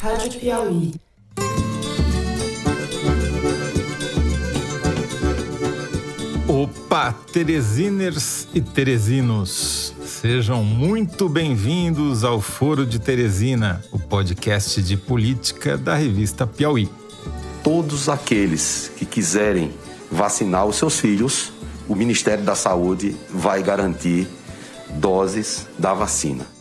Rádio Piauí. Opa, Teresiners e Teresinos! Sejam muito bem-vindos ao Foro de Teresina, o podcast de política da revista Piauí. Todos aqueles que quiserem vacinar os seus filhos, o Ministério da Saúde vai garantir doses da vacina.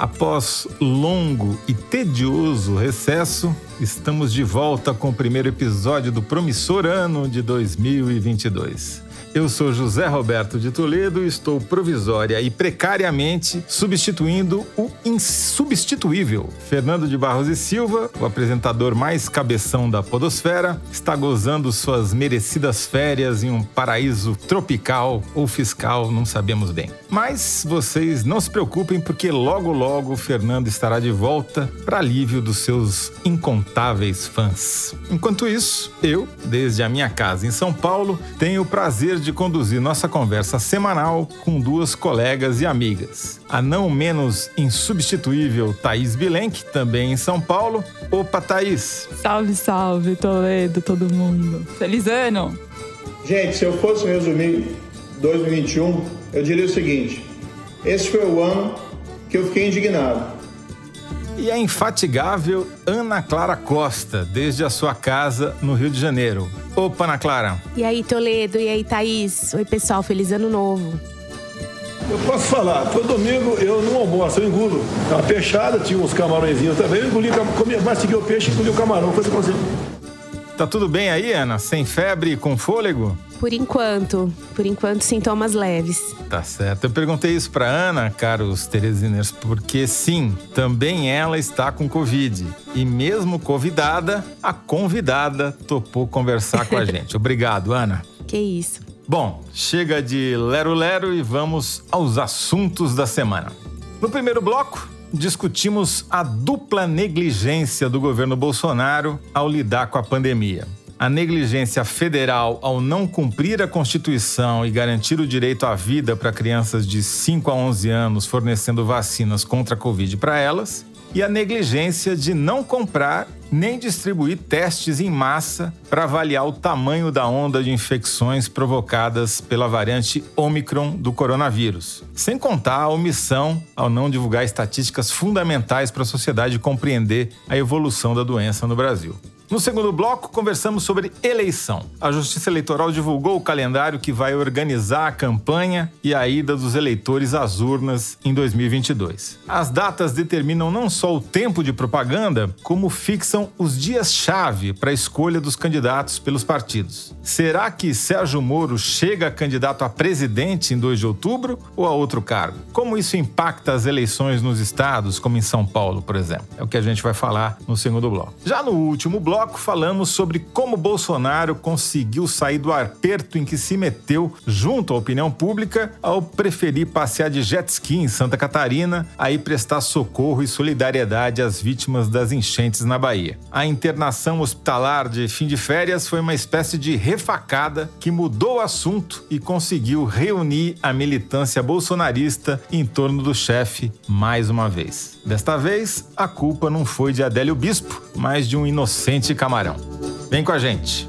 Após longo e tedioso recesso, estamos de volta com o primeiro episódio do promissor ano de 2022. Eu sou José Roberto de Toledo e estou provisória e precariamente substituindo o insubstituível Fernando de Barros e Silva, o apresentador mais cabeção da Podosfera, está gozando suas merecidas férias em um paraíso tropical ou fiscal, não sabemos bem. Mas vocês não se preocupem, porque logo logo o Fernando estará de volta para alívio dos seus incontáveis fãs. Enquanto isso, eu, desde a minha casa em São Paulo, tenho o prazer de conduzir nossa conversa semanal com duas colegas e amigas. A não menos insubstituível Thaís Bilenque, também em São Paulo. Opa, Thaís! Salve, salve, Toledo, todo mundo. Feliz ano! Gente, se eu fosse resumir 2021, eu diria o seguinte: esse foi o ano que eu fiquei indignado e a infatigável Ana Clara Costa, desde a sua casa no Rio de Janeiro. Opa, Ana Clara. E aí, Toledo? E aí, Thaís? Oi, pessoal, feliz ano novo. Eu posso falar, todo domingo eu não almoço, eu engulo. Uma peixada, tinha uns camarõezinhos também, eu engoli, comi, mastiguei o peixe e engoli o camarão, coisa assim. Tá tudo bem aí, Ana? Sem febre e com fôlego? Por enquanto. Por enquanto, sintomas leves. Tá certo. Eu perguntei isso para Ana, caros Teresiners, porque sim, também ela está com Covid. E mesmo convidada, a convidada topou conversar com a gente. Obrigado, Ana. Que isso. Bom, chega de lero-lero e vamos aos assuntos da semana. No primeiro bloco, discutimos a dupla negligência do governo Bolsonaro ao lidar com a pandemia a negligência federal ao não cumprir a Constituição e garantir o direito à vida para crianças de 5 a 11 anos, fornecendo vacinas contra a Covid para elas, e a negligência de não comprar nem distribuir testes em massa para avaliar o tamanho da onda de infecções provocadas pela variante Omicron do coronavírus. Sem contar a omissão ao não divulgar estatísticas fundamentais para a sociedade compreender a evolução da doença no Brasil. No segundo bloco, conversamos sobre eleição. A Justiça Eleitoral divulgou o calendário que vai organizar a campanha e a ida dos eleitores às urnas em 2022. As datas determinam não só o tempo de propaganda, como fixam os dias-chave para a escolha dos candidatos pelos partidos. Será que Sérgio Moro chega candidato a presidente em 2 de outubro ou a outro cargo? Como isso impacta as eleições nos estados, como em São Paulo, por exemplo? É o que a gente vai falar no segundo bloco. Já no último bloco, bloco falamos sobre como Bolsonaro conseguiu sair do aperto em que se meteu junto à opinião pública ao preferir passear de jet ski em Santa Catarina, aí prestar socorro e solidariedade às vítimas das enchentes na Bahia. A internação hospitalar de fim de férias foi uma espécie de refacada que mudou o assunto e conseguiu reunir a militância bolsonarista em torno do chefe mais uma vez. Desta vez, a culpa não foi de Adélio Bispo, mas de um inocente camarão. Vem com a gente.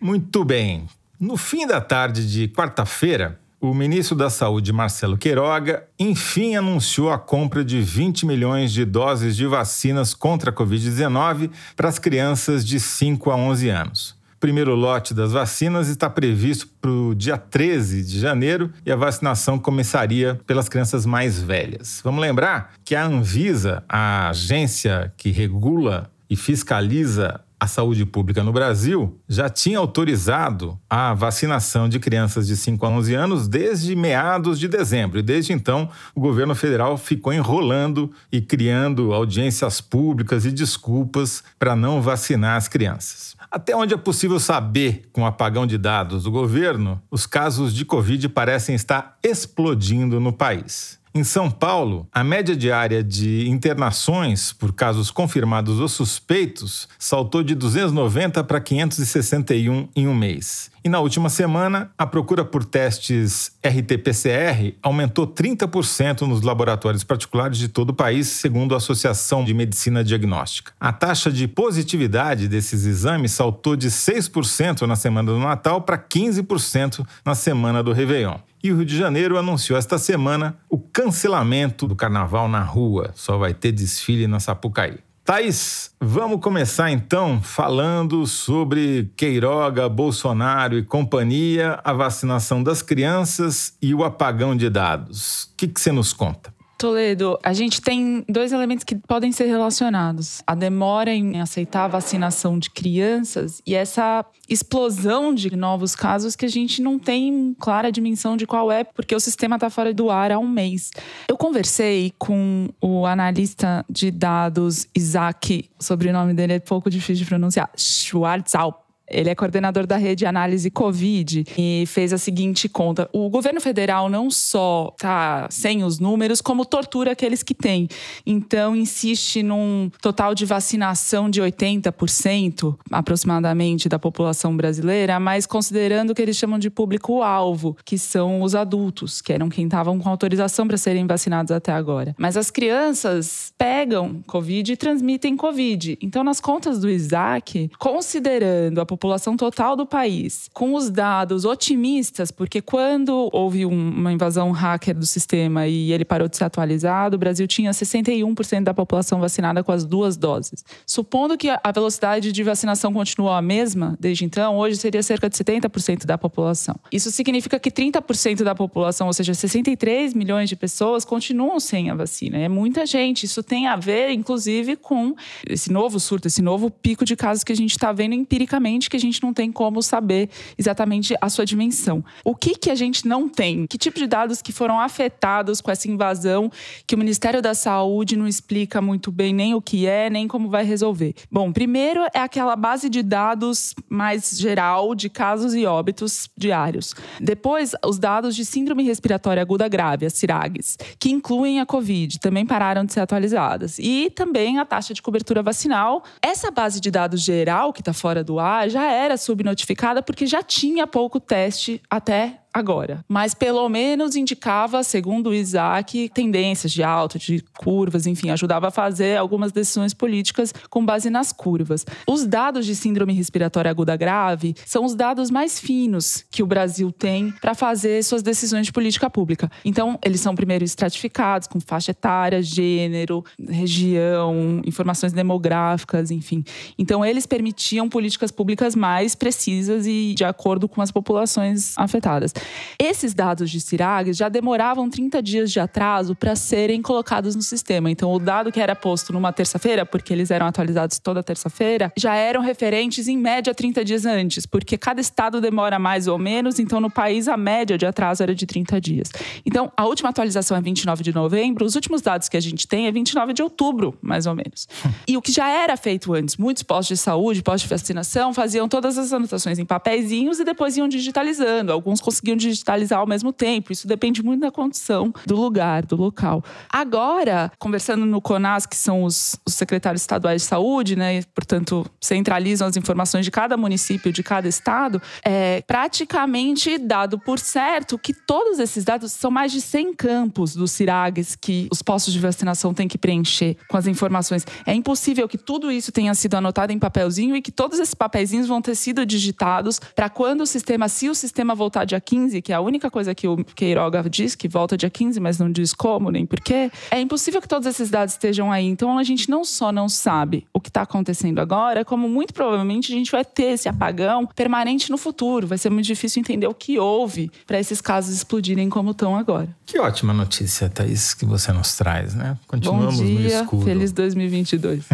Muito bem. No fim da tarde de quarta-feira, o ministro da Saúde, Marcelo Queiroga, enfim anunciou a compra de 20 milhões de doses de vacinas contra a Covid-19 para as crianças de 5 a 11 anos primeiro lote das vacinas está previsto para o dia 13 de janeiro e a vacinação começaria pelas crianças mais velhas. Vamos lembrar que a Anvisa, a agência que regula e fiscaliza a saúde pública no Brasil já tinha autorizado a vacinação de crianças de 5 a 11 anos desde meados de dezembro. E desde então, o governo federal ficou enrolando e criando audiências públicas e desculpas para não vacinar as crianças. Até onde é possível saber com o apagão de dados do governo, os casos de Covid parecem estar explodindo no país. Em São Paulo, a média diária de internações por casos confirmados ou suspeitos saltou de 290 para 561 em um mês. E na última semana, a procura por testes RT-PCR aumentou 30% nos laboratórios particulares de todo o país, segundo a Associação de Medicina Diagnóstica. A taxa de positividade desses exames saltou de 6% na semana do Natal para 15% na semana do Réveillon. E o Rio de Janeiro anunciou esta semana o cancelamento do carnaval na rua. Só vai ter desfile na Sapucaí. Thaís, vamos começar então falando sobre Queiroga, Bolsonaro e companhia, a vacinação das crianças e o apagão de dados. O que, que você nos conta? Toledo, a gente tem dois elementos que podem ser relacionados: a demora em aceitar a vacinação de crianças e essa explosão de novos casos que a gente não tem clara dimensão de qual é, porque o sistema está fora do ar há um mês. Eu conversei com o analista de dados Isaac, o sobrenome dele é pouco difícil de pronunciar, Schwarzalp ele é coordenador da rede análise Covid e fez a seguinte conta: o governo federal não só está sem os números, como tortura aqueles que têm. Então, insiste num total de vacinação de 80% aproximadamente da população brasileira, mas considerando o que eles chamam de público-alvo, que são os adultos, que eram quem estavam com autorização para serem vacinados até agora. Mas as crianças pegam Covid e transmitem Covid. Então, nas contas do Isaac, considerando a população total do país, com os dados otimistas, porque quando houve um, uma invasão hacker do sistema e ele parou de ser atualizado, o Brasil tinha 61% da população vacinada com as duas doses. Supondo que a velocidade de vacinação continuou a mesma desde então, hoje seria cerca de 70% da população. Isso significa que 30% da população, ou seja, 63 milhões de pessoas, continuam sem a vacina. É muita gente. Isso tem a ver, inclusive, com esse novo surto, esse novo pico de casos que a gente está vendo empiricamente que a gente não tem como saber exatamente a sua dimensão. O que, que a gente não tem? Que tipo de dados que foram afetados com essa invasão que o Ministério da Saúde não explica muito bem nem o que é, nem como vai resolver? Bom, primeiro é aquela base de dados mais geral de casos e óbitos diários. Depois, os dados de síndrome respiratória aguda grave, as CIRAGs, que incluem a COVID, também pararam de ser atualizadas. E também a taxa de cobertura vacinal. Essa base de dados geral que está fora do ar já era subnotificada porque já tinha pouco teste até agora. Mas pelo menos indicava, segundo o Isaac, tendências de alta, de curvas, enfim, ajudava a fazer algumas decisões políticas com base nas curvas. Os dados de síndrome respiratória aguda grave são os dados mais finos que o Brasil tem para fazer suas decisões de política pública. Então, eles são primeiro estratificados com faixa etária, gênero, região, informações demográficas, enfim. Então, eles permitiam políticas públicas mais precisas e de acordo com as populações afetadas. Esses dados de CIRAG já demoravam 30 dias de atraso para serem colocados no sistema. Então, o dado que era posto numa terça-feira, porque eles eram atualizados toda terça-feira, já eram referentes em média 30 dias antes, porque cada estado demora mais ou menos. Então, no país, a média de atraso era de 30 dias. Então, a última atualização é 29 de novembro, os últimos dados que a gente tem é 29 de outubro, mais ou menos. e o que já era feito antes, muitos postos de saúde, postos de vacinação, faziam todas as anotações em papeizinhos e depois iam digitalizando. Alguns conseguiam conseguiam digitalizar ao mesmo tempo. Isso depende muito da condição do lugar, do local. Agora, conversando no CONAS, que são os, os secretários estaduais de saúde, né, e, portanto, centralizam as informações de cada município, de cada estado, é praticamente dado por certo que todos esses dados são mais de 100 campos dos CIRAGs que os postos de vacinação têm que preencher com as informações. É impossível que tudo isso tenha sido anotado em papelzinho e que todos esses papeizinhos vão ter sido digitados para quando o sistema, se o sistema voltar dia 15, 15, que é a única coisa que o Queiroga diz, que volta dia 15, mas não diz como nem porquê, é impossível que todos esses dados estejam aí. Então a gente não só não sabe o que está acontecendo agora, como muito provavelmente a gente vai ter esse apagão permanente no futuro. Vai ser muito difícil entender o que houve para esses casos explodirem como estão agora. Que ótima notícia, Thaís, que você nos traz, né? Continuamos Bom dia, no escuro. Feliz 2022.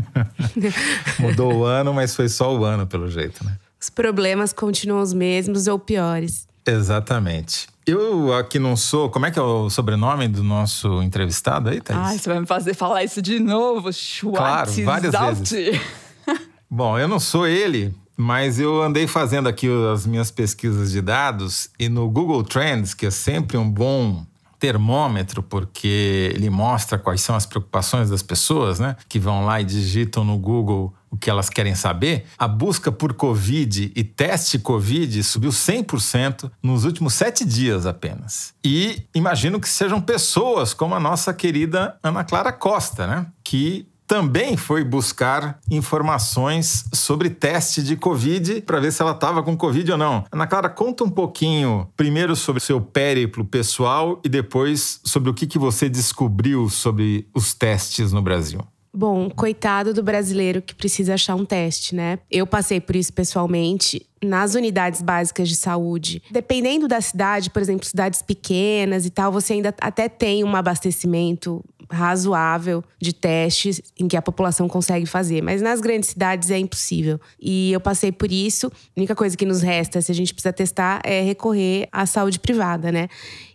Mudou o ano, mas foi só o ano, pelo jeito, né? Os problemas continuam os mesmos ou piores. Exatamente. Eu aqui não sou. Como é que é o sobrenome do nosso entrevistado aí, Thaís? Ai, você vai me fazer falar isso de novo. Claro, várias vezes. Bom, eu não sou ele, mas eu andei fazendo aqui as minhas pesquisas de dados e no Google Trends, que é sempre um bom termômetro, porque ele mostra quais são as preocupações das pessoas, né? Que vão lá e digitam no Google o que elas querem saber, a busca por Covid e teste Covid subiu 100% nos últimos sete dias apenas. E imagino que sejam pessoas como a nossa querida Ana Clara Costa, né? Que também foi buscar informações sobre teste de Covid para ver se ela estava com Covid ou não. Ana Clara, conta um pouquinho primeiro sobre o seu périplo pessoal e depois sobre o que, que você descobriu sobre os testes no Brasil. Bom, coitado do brasileiro que precisa achar um teste, né? Eu passei por isso pessoalmente nas unidades básicas de saúde. Dependendo da cidade, por exemplo, cidades pequenas e tal, você ainda até tem um abastecimento razoável de testes em que a população consegue fazer. Mas nas grandes cidades é impossível. E eu passei por isso. A única coisa que nos resta, se a gente precisa testar, é recorrer à saúde privada, né?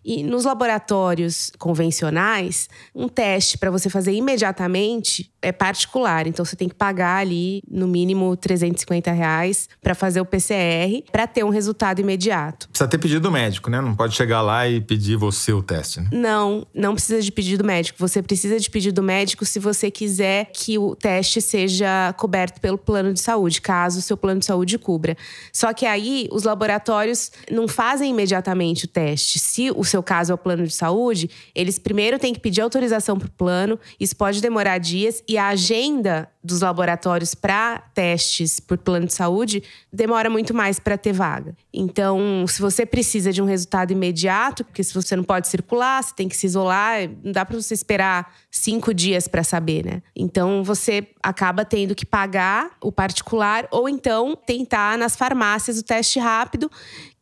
E nos laboratórios convencionais, um teste para você fazer imediatamente é particular. Então você tem que pagar ali, no mínimo, 350 reais para fazer o PCR para ter um resultado imediato. Precisa ter pedido médico, né? Não pode chegar lá e pedir você o teste, né? Não, não precisa de pedido médico. Você precisa de pedido médico se você quiser que o teste seja coberto pelo plano de saúde, caso o seu plano de saúde cubra. Só que aí os laboratórios não fazem imediatamente o teste. Se o seu caso é o plano de saúde, eles primeiro têm que pedir autorização para o plano, isso pode demorar dias, e a agenda dos laboratórios para testes por plano de saúde demora muito mais para ter vaga. Então, se você precisa de um resultado imediato, porque se você não pode circular, você tem que se isolar, não dá para você esperar cinco dias para saber, né? Então, você acaba tendo que pagar o particular ou então tentar nas farmácias o teste rápido,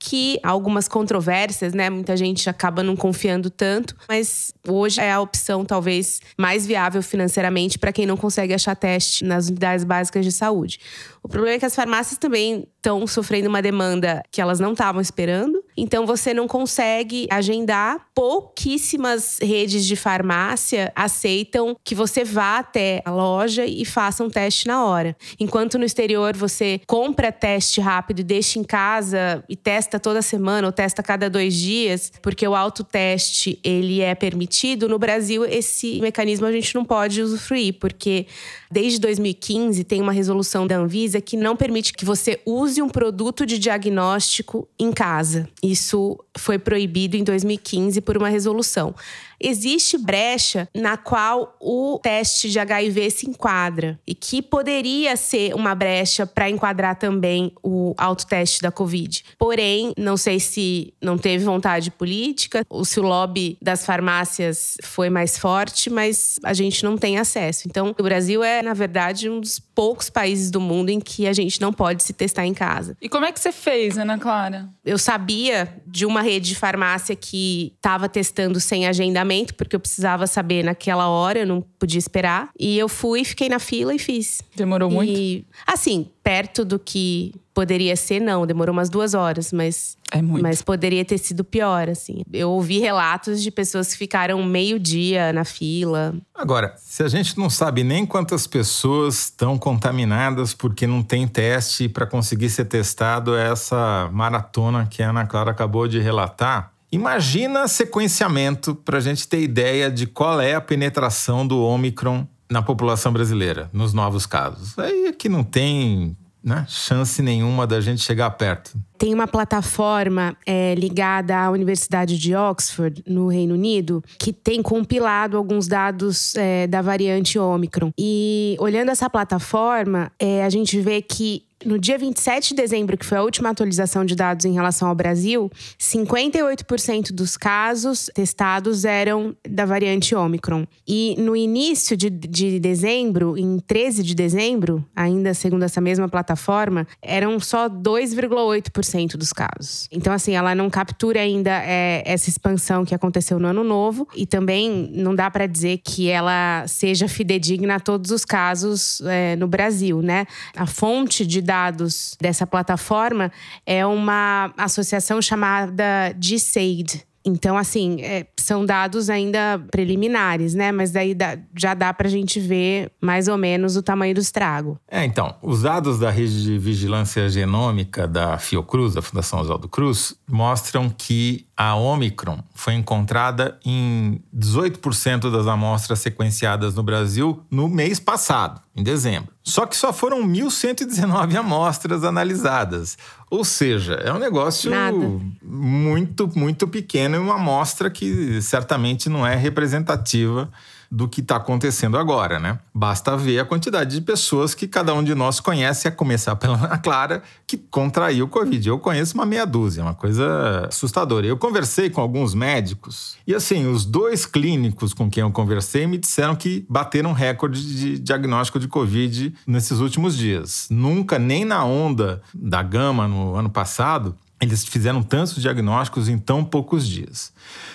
que há algumas controvérsias, né? Muita gente acaba não confiando tanto, mas hoje é a opção talvez mais viável financeiramente para quem não consegue achar teste nas unidades básicas de saúde. O problema é que as farmácias também estão sofrendo uma demanda que elas não estavam esperando. Então você não consegue agendar. Pouquíssimas redes de farmácia aceitam que você vá até a loja e faça um teste na hora. Enquanto no exterior você compra teste rápido e deixa em casa e testa toda semana ou testa cada dois dias, porque o autoteste ele é permitido. No Brasil esse mecanismo a gente não pode usufruir, porque desde 2015 tem uma resolução da Anvisa que não permite que você use um produto de diagnóstico em casa. Isso foi proibido em 2015 por uma resolução existe brecha na qual o teste de HIV se enquadra e que poderia ser uma brecha para enquadrar também o autoteste da Covid. Porém, não sei se não teve vontade política ou se o lobby das farmácias foi mais forte, mas a gente não tem acesso. Então, o Brasil é, na verdade, um dos poucos países do mundo em que a gente não pode se testar em casa. E como é que você fez, Ana Clara? Eu sabia de uma rede de farmácia que estava testando sem agendamento porque eu precisava saber naquela hora, eu não podia esperar. E eu fui, fiquei na fila e fiz. Demorou e, muito? Assim, perto do que poderia ser, não. Demorou umas duas horas, mas. É muito. Mas poderia ter sido pior, assim. Eu ouvi relatos de pessoas que ficaram meio dia na fila. Agora, se a gente não sabe nem quantas pessoas estão contaminadas porque não tem teste para conseguir ser testado, essa maratona que a Ana Clara acabou de relatar. Imagina sequenciamento para a gente ter ideia de qual é a penetração do Omicron na população brasileira, nos novos casos. Aí é que não tem né, chance nenhuma da gente chegar perto. Tem uma plataforma é, ligada à Universidade de Oxford, no Reino Unido, que tem compilado alguns dados é, da variante Omicron. E olhando essa plataforma, é, a gente vê que no dia 27 de dezembro, que foi a última atualização de dados em relação ao Brasil, 58% dos casos testados eram da variante Omicron. E no início de, de dezembro, em 13 de dezembro, ainda segundo essa mesma plataforma, eram só 2,8% dos casos. Então, assim, ela não captura ainda é, essa expansão que aconteceu no ano novo e também não dá para dizer que ela seja fidedigna a todos os casos é, no Brasil, né? A fonte de dados dados dessa plataforma é uma associação chamada GSAID. Então, assim, é, são dados ainda preliminares, né? Mas daí dá, já dá para a gente ver mais ou menos o tamanho do estrago. É, então, os dados da rede de vigilância genômica da Fiocruz, da Fundação Oswaldo Cruz, mostram que a Omicron foi encontrada em 18% das amostras sequenciadas no Brasil no mês passado, em dezembro. Só que só foram 1.119 amostras analisadas. Ou seja, é um negócio Nada. muito, muito pequeno e uma amostra que certamente não é representativa do que está acontecendo agora, né? Basta ver a quantidade de pessoas que cada um de nós conhece, a começar pela Ana Clara, que contraiu o Covid. Eu conheço uma meia dúzia, uma coisa assustadora. Eu conversei com alguns médicos e, assim, os dois clínicos com quem eu conversei me disseram que bateram recorde de diagnóstico de Covid nesses últimos dias. Nunca, nem na onda da gama no ano passado, eles fizeram tantos diagnósticos em tão poucos dias.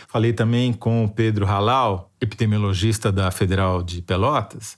Falei também com o Pedro Halal, epidemiologista da Federal de Pelotas.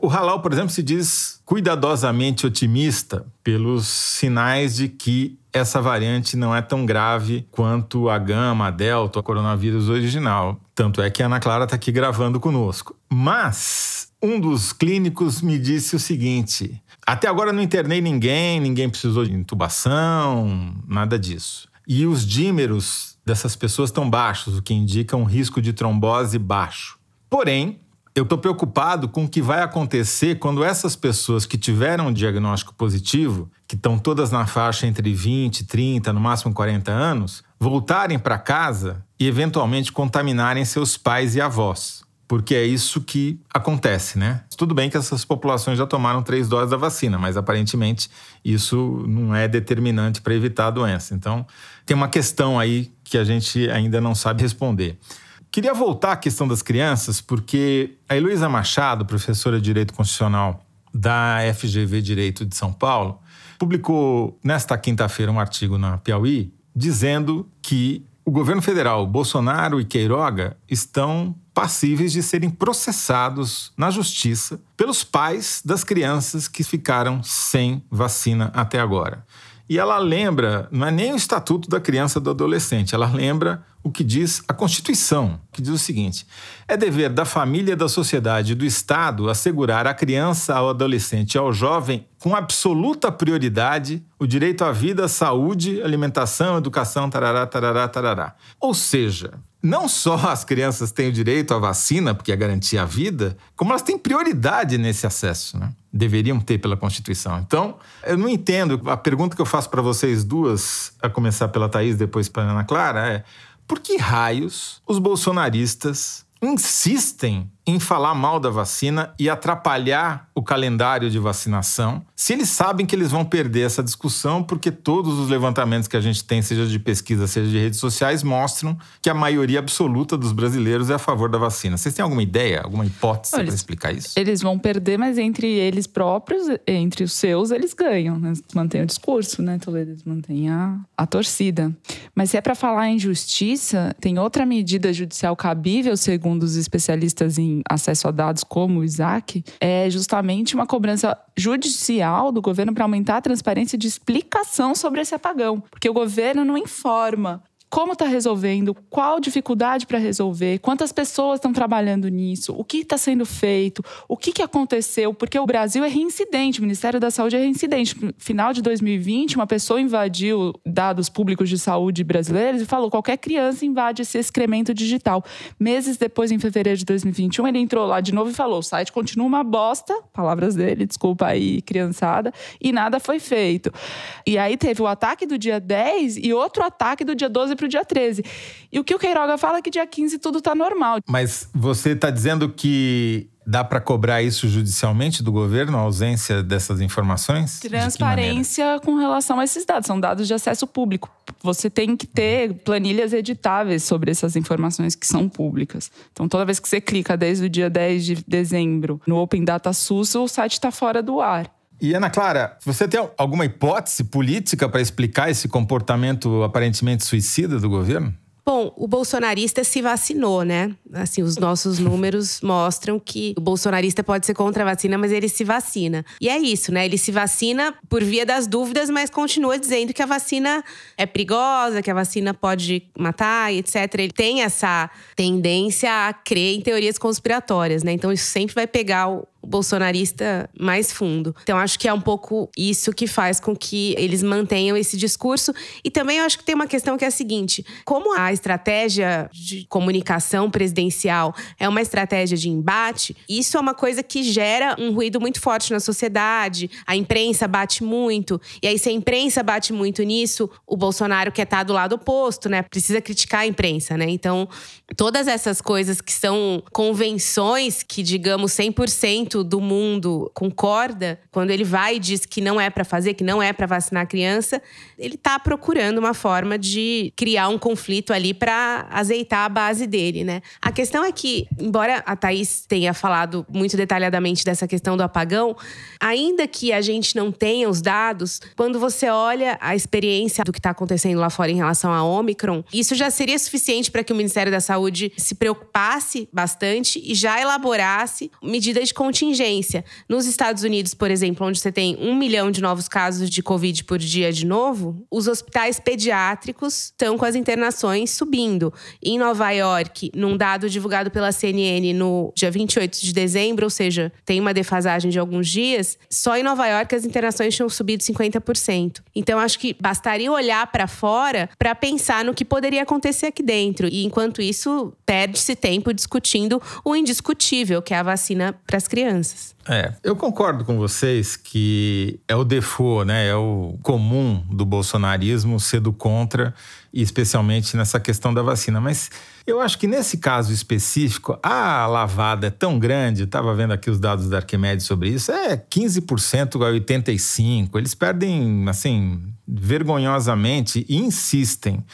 O Halal, por exemplo, se diz cuidadosamente otimista pelos sinais de que essa variante não é tão grave quanto a gama, a delta, o coronavírus original. Tanto é que a Ana Clara está aqui gravando conosco. Mas um dos clínicos me disse o seguinte: até agora não internei ninguém, ninguém precisou de intubação, nada disso. E os dímeros dessas pessoas estão baixos, o que indica um risco de trombose baixo. Porém, eu estou preocupado com o que vai acontecer quando essas pessoas que tiveram um diagnóstico positivo, que estão todas na faixa entre 20, 30, no máximo 40 anos, voltarem para casa e eventualmente contaminarem seus pais e avós. Porque é isso que acontece, né? Tudo bem que essas populações já tomaram três doses da vacina, mas aparentemente isso não é determinante para evitar a doença. Então, tem uma questão aí que a gente ainda não sabe responder. Queria voltar à questão das crianças, porque a Heloísa Machado, professora de Direito Constitucional da FGV Direito de São Paulo, publicou nesta quinta-feira um artigo na Piauí dizendo que o governo federal, Bolsonaro e Queiroga, estão passíveis de serem processados na justiça pelos pais das crianças que ficaram sem vacina até agora. E ela lembra, não é nem o Estatuto da Criança e do Adolescente, ela lembra o que diz a Constituição, que diz o seguinte: é dever da família, da sociedade e do Estado assegurar à criança, ao adolescente e ao jovem, com absoluta prioridade, o direito à vida, saúde, alimentação, educação, tarará, tarará, tarará. Ou seja, não só as crianças têm o direito à vacina, porque é garantir a vida, como elas têm prioridade nesse acesso, né? Deveriam ter pela Constituição. Então, eu não entendo. A pergunta que eu faço para vocês duas, a começar pela Thaís, depois para Ana Clara, é por que raios os bolsonaristas insistem em falar mal da vacina e atrapalhar o calendário de vacinação, se eles sabem que eles vão perder essa discussão, porque todos os levantamentos que a gente tem, seja de pesquisa, seja de redes sociais, mostram que a maioria absoluta dos brasileiros é a favor da vacina. Vocês têm alguma ideia, alguma hipótese para explicar isso? Eles vão perder, mas entre eles próprios, entre os seus, eles ganham. Né? Eles mantêm o discurso, né, Toledo? Eles mantêm a, a torcida. Mas se é para falar em justiça, tem outra medida judicial cabível, segundo os especialistas em acesso a dados como o Isaac, é justamente uma cobrança judicial do governo para aumentar a transparência de explicação sobre esse apagão. Porque o governo não informa como está resolvendo, qual dificuldade para resolver, quantas pessoas estão trabalhando nisso, o que está sendo feito, o que, que aconteceu, porque o Brasil é reincidente, o Ministério da Saúde é reincidente. Final de 2020, uma pessoa invadiu dados públicos de saúde brasileiros e falou: qualquer criança invade esse excremento digital. Meses depois, em fevereiro de 2021, ele entrou lá de novo e falou: o site continua uma bosta, palavras dele, desculpa aí, criançada, e nada foi feito. E aí teve o ataque do dia 10 e outro ataque do dia 12 para o dia 13. E o que o Queiroga fala é que dia 15 tudo está normal. Mas você está dizendo que dá para cobrar isso judicialmente do governo, a ausência dessas informações? Transparência com relação a esses dados. São dados de acesso público. Você tem que ter planilhas editáveis sobre essas informações que são públicas. Então, toda vez que você clica desde o dia 10 de dezembro no Open Data SUS, o site está fora do ar. E Ana Clara, você tem alguma hipótese política para explicar esse comportamento aparentemente suicida do governo? Bom, o bolsonarista se vacinou, né? Assim, os nossos números mostram que o bolsonarista pode ser contra a vacina, mas ele se vacina. E é isso, né? Ele se vacina por via das dúvidas, mas continua dizendo que a vacina é perigosa, que a vacina pode matar, etc. Ele tem essa tendência a crer em teorias conspiratórias, né? Então isso sempre vai pegar o bolsonarista mais fundo. Então acho que é um pouco isso que faz com que eles mantenham esse discurso. E também eu acho que tem uma questão que é a seguinte: como a estratégia de comunicação presidencial é uma estratégia de embate, isso é uma coisa que gera um ruído muito forte na sociedade. A imprensa bate muito. E aí, se a imprensa bate muito nisso, o Bolsonaro quer estar do lado oposto, né? Precisa criticar a imprensa, né? Então, todas essas coisas que são convenções que, digamos, 100% do mundo concorda, quando ele vai e diz que não é para fazer, que não é para vacinar a criança, ele está procurando uma forma de criar um conflito ali para azeitar a base dele, né? A questão é que, embora a Thaís tenha falado muito detalhadamente dessa questão do apagão, ainda que a gente não tenha os dados, quando você olha a experiência do que está acontecendo lá fora em relação à Omicron, isso já seria suficiente para que o Ministério da Saúde se preocupasse bastante e já elaborasse medidas de contingência. Nos Estados Unidos, por exemplo, onde você tem um milhão de novos casos de Covid por dia de novo, os hospitais pediátricos estão com as internações subindo. Em Nova York, num dado divulgado pela CNN no dia 28 de dezembro, ou seja, tem uma defasagem de alguns dias, só em Nova York as internações tinham subido 50%. Então acho que bastaria olhar para fora para pensar no que poderia acontecer aqui dentro. E enquanto isso, perde-se tempo discutindo o indiscutível, que é a vacina para as crianças. É, eu concordo com vocês que é o default, né? É o comum do bolsonarismo ser do contra, especialmente nessa questão da vacina. Mas eu acho que nesse caso específico, a lavada é tão grande, estava vendo aqui os dados da Arquimedes sobre isso, é 15% a 85%. Eles perdem, assim, vergonhosamente e insistem.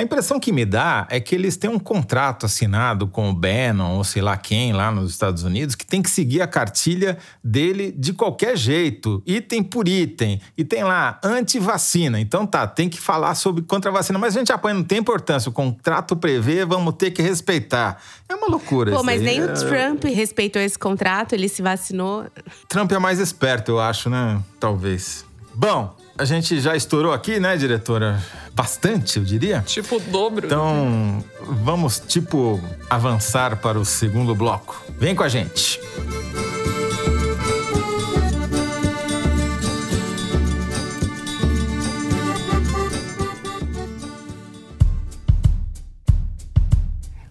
A impressão que me dá é que eles têm um contrato assinado com o Bannon ou sei lá quem lá nos Estados Unidos que tem que seguir a cartilha dele de qualquer jeito, item por item. E tem lá anti-vacina. Então tá, tem que falar sobre contra a vacina, mas a gente apanha, não tem importância. O contrato prevê, vamos ter que respeitar. É uma loucura Pô, mas aí. nem é... o Trump respeitou esse contrato, ele se vacinou. Trump é mais esperto, eu acho, né? Talvez. Bom, a gente já estourou aqui, né, diretora? Bastante, eu diria. Tipo o dobro. Então, vamos, tipo, avançar para o segundo bloco. Vem com a gente.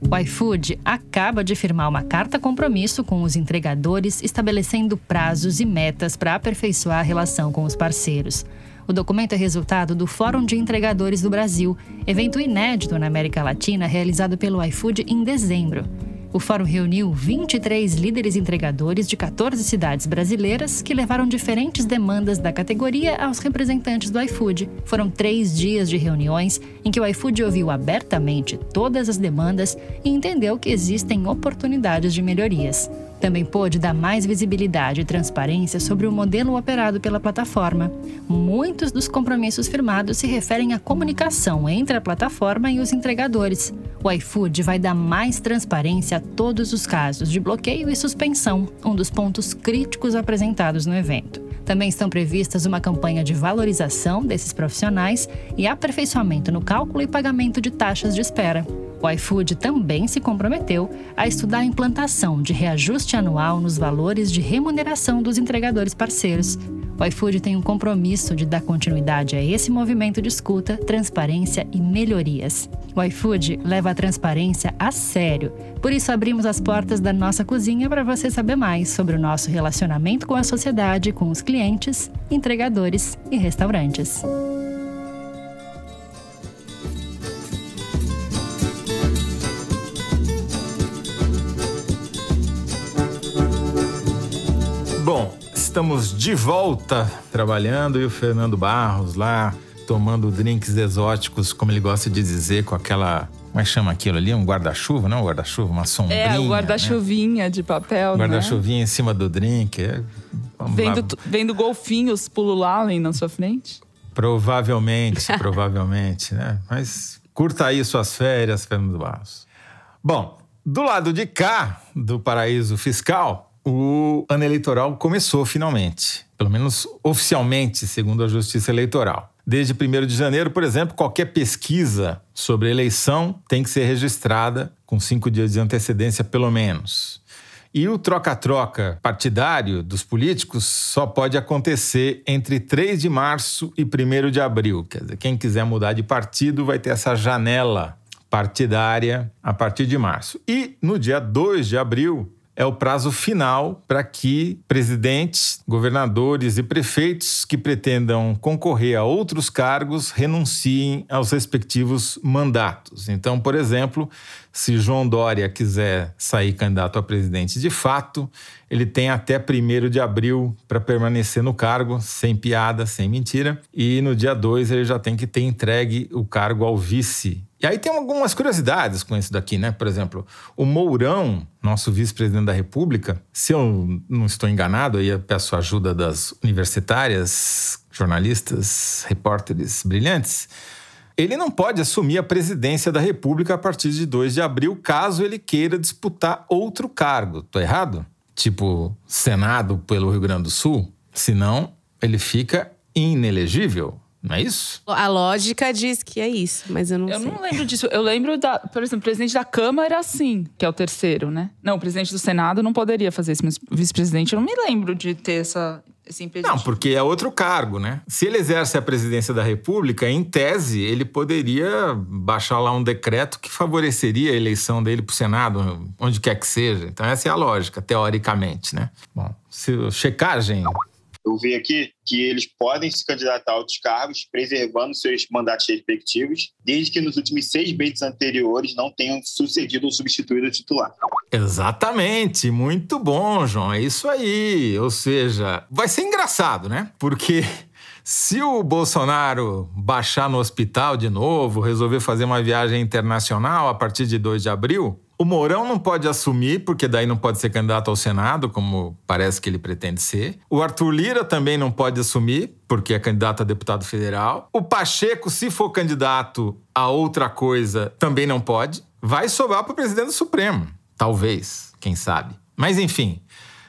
O iFood acaba de firmar uma carta compromisso com os entregadores, estabelecendo prazos e metas para aperfeiçoar a relação com os parceiros. O documento é resultado do Fórum de Entregadores do Brasil, evento inédito na América Latina realizado pelo iFood em dezembro. O fórum reuniu 23 líderes entregadores de 14 cidades brasileiras que levaram diferentes demandas da categoria aos representantes do iFood. Foram três dias de reuniões em que o iFood ouviu abertamente todas as demandas e entendeu que existem oportunidades de melhorias. Também pôde dar mais visibilidade e transparência sobre o modelo operado pela plataforma. Muitos dos compromissos firmados se referem à comunicação entre a plataforma e os entregadores. O iFood vai dar mais transparência a todos os casos de bloqueio e suspensão, um dos pontos críticos apresentados no evento. Também estão previstas uma campanha de valorização desses profissionais e aperfeiçoamento no cálculo e pagamento de taxas de espera. O iFood também se comprometeu a estudar a implantação de reajuste anual nos valores de remuneração dos entregadores parceiros. O iFood tem um compromisso de dar continuidade a esse movimento de escuta, transparência e melhorias. O iFood leva a transparência a sério, por isso abrimos as portas da nossa cozinha para você saber mais sobre o nosso relacionamento com a sociedade, com os clientes, entregadores e restaurantes. Estamos de volta trabalhando e o Fernando Barros lá tomando drinks exóticos, como ele gosta de dizer, com aquela. Como é que chama aquilo ali? Um guarda-chuva, não? Um guarda-chuva, uma sombrinha. É, o né? guarda-chuvinha de papel, né? Guarda-chuvinha em cima do drink. É... Vamos lá. Vendo, vendo golfinhos pulularem na sua frente? Provavelmente, provavelmente, né? Mas curta aí suas férias, Fernando Barros. Bom, do lado de cá do paraíso fiscal, o ano eleitoral começou finalmente. Pelo menos oficialmente, segundo a Justiça Eleitoral. Desde 1 de janeiro, por exemplo, qualquer pesquisa sobre eleição tem que ser registrada com cinco dias de antecedência, pelo menos. E o troca-troca partidário dos políticos só pode acontecer entre 3 de março e 1 de abril. Quer dizer, quem quiser mudar de partido vai ter essa janela partidária a partir de março. E no dia 2 de abril é o prazo final para que presidentes, governadores e prefeitos que pretendam concorrer a outros cargos renunciem aos respectivos mandatos. Então, por exemplo, se João Dória quiser sair candidato a presidente de fato, ele tem até 1 de abril para permanecer no cargo, sem piada, sem mentira. E no dia 2 ele já tem que ter entregue o cargo ao vice e aí tem algumas curiosidades com isso daqui, né? Por exemplo, o Mourão, nosso vice-presidente da República, se eu não estou enganado, aí eu peço ajuda das universitárias, jornalistas, repórteres brilhantes, ele não pode assumir a presidência da República a partir de 2 de abril, caso ele queira disputar outro cargo. Tô errado? Tipo, Senado pelo Rio Grande do Sul? Senão, ele fica inelegível. Não é isso? A lógica diz que é isso, mas eu não eu sei. Eu não lembro disso. Eu lembro da, por exemplo, o presidente da Câmara, sim, que é o terceiro, né? Não, o presidente do Senado não poderia fazer isso, mas o vice-presidente, eu não me lembro de ter essa, esse impedimento. Não, porque é outro cargo, né? Se ele exerce a presidência da República, em tese, ele poderia baixar lá um decreto que favoreceria a eleição dele para o Senado, onde quer que seja. Então, essa é a lógica, teoricamente, né? Bom, se, checagem eu vi aqui que eles podem se candidatar a outros cargos, preservando seus mandatos respectivos, desde que nos últimos seis meses anteriores não tenham sucedido ou substituído o titular. Exatamente, muito bom, João. É isso aí. Ou seja, vai ser engraçado, né? Porque se o Bolsonaro baixar no hospital de novo, resolver fazer uma viagem internacional a partir de 2 de abril, o Mourão não pode assumir, porque daí não pode ser candidato ao Senado, como parece que ele pretende ser. O Arthur Lira também não pode assumir, porque é candidato a deputado federal. O Pacheco, se for candidato a outra coisa, também não pode. Vai sobrar para o presidente do Supremo. Talvez, quem sabe. Mas enfim,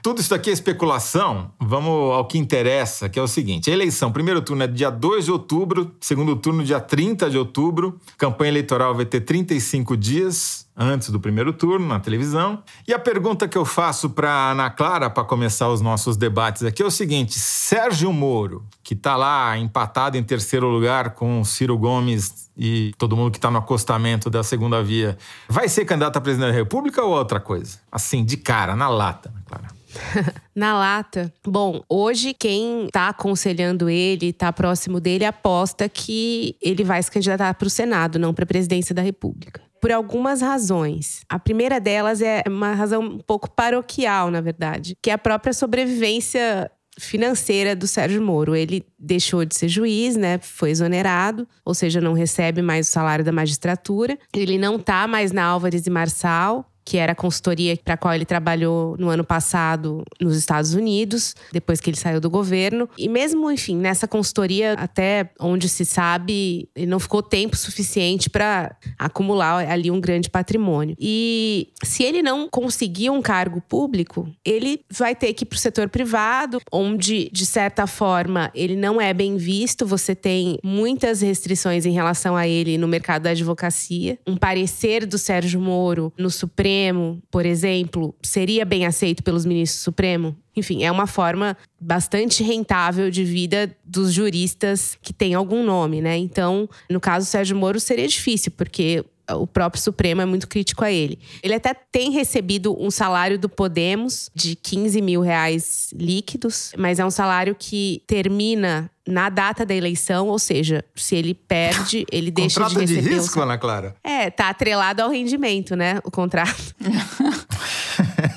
tudo isso daqui é especulação. Vamos ao que interessa, que é o seguinte: a eleição, primeiro turno é dia 2 de outubro, segundo turno dia 30 de outubro. Campanha eleitoral vai ter 35 dias antes do primeiro turno na televisão. E a pergunta que eu faço para Ana Clara para começar os nossos debates aqui é o seguinte: Sérgio Moro, que está lá empatado em terceiro lugar com Ciro Gomes e todo mundo que está no acostamento da segunda via, vai ser candidato a presidente da República ou outra coisa? Assim, de cara, na lata, Ana Clara. Na lata. Bom, hoje quem está aconselhando ele, está próximo dele, aposta que ele vai se candidatar para o Senado, não para a presidência da República. Por algumas razões. A primeira delas é uma razão um pouco paroquial, na verdade, que é a própria sobrevivência financeira do Sérgio Moro. Ele deixou de ser juiz, né? Foi exonerado, ou seja, não recebe mais o salário da magistratura. Ele não está mais na Álvares e Marçal, que era a consultoria para a qual ele trabalhou no ano passado nos Estados Unidos, depois que ele saiu do governo. E mesmo, enfim, nessa consultoria, até onde se sabe, ele não ficou tempo suficiente para acumular ali um grande patrimônio. E se ele não conseguir um cargo público, ele vai ter que ir para o setor privado, onde, de certa forma, ele não é bem visto. Você tem muitas restrições em relação a ele no mercado da advocacia. Um parecer do Sérgio Moro no Supremo Supremo, por exemplo, seria bem aceito pelos ministros do Supremo? Enfim, é uma forma bastante rentável de vida dos juristas que têm algum nome, né? Então, no caso do Sérgio Moro, seria difícil, porque o próprio Supremo é muito crítico a ele. Ele até tem recebido um salário do Podemos de 15 mil reais líquidos, mas é um salário que termina na data da eleição, ou seja, se ele perde, ele deixa Contrato de receber. de risco, Ana Clara? É, tá atrelado ao rendimento, né? O contrato.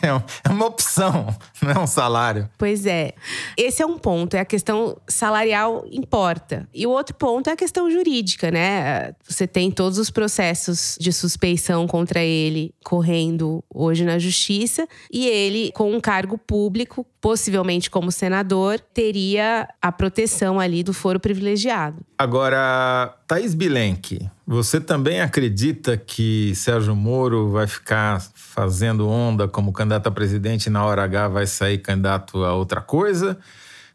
é uma opção, não é um salário. Pois é. Esse é um ponto, é a questão salarial importa. E o outro ponto é a questão jurídica, né? Você tem todos os processos de suspeição contra ele correndo hoje na justiça e ele com um cargo público, possivelmente como senador, teria a proteção ali do foro privilegiado. Agora, Thaís Bilenque, você também acredita que Sérgio Moro vai ficar fazendo onda como candidato a presidente e na hora H vai sair candidato a outra coisa?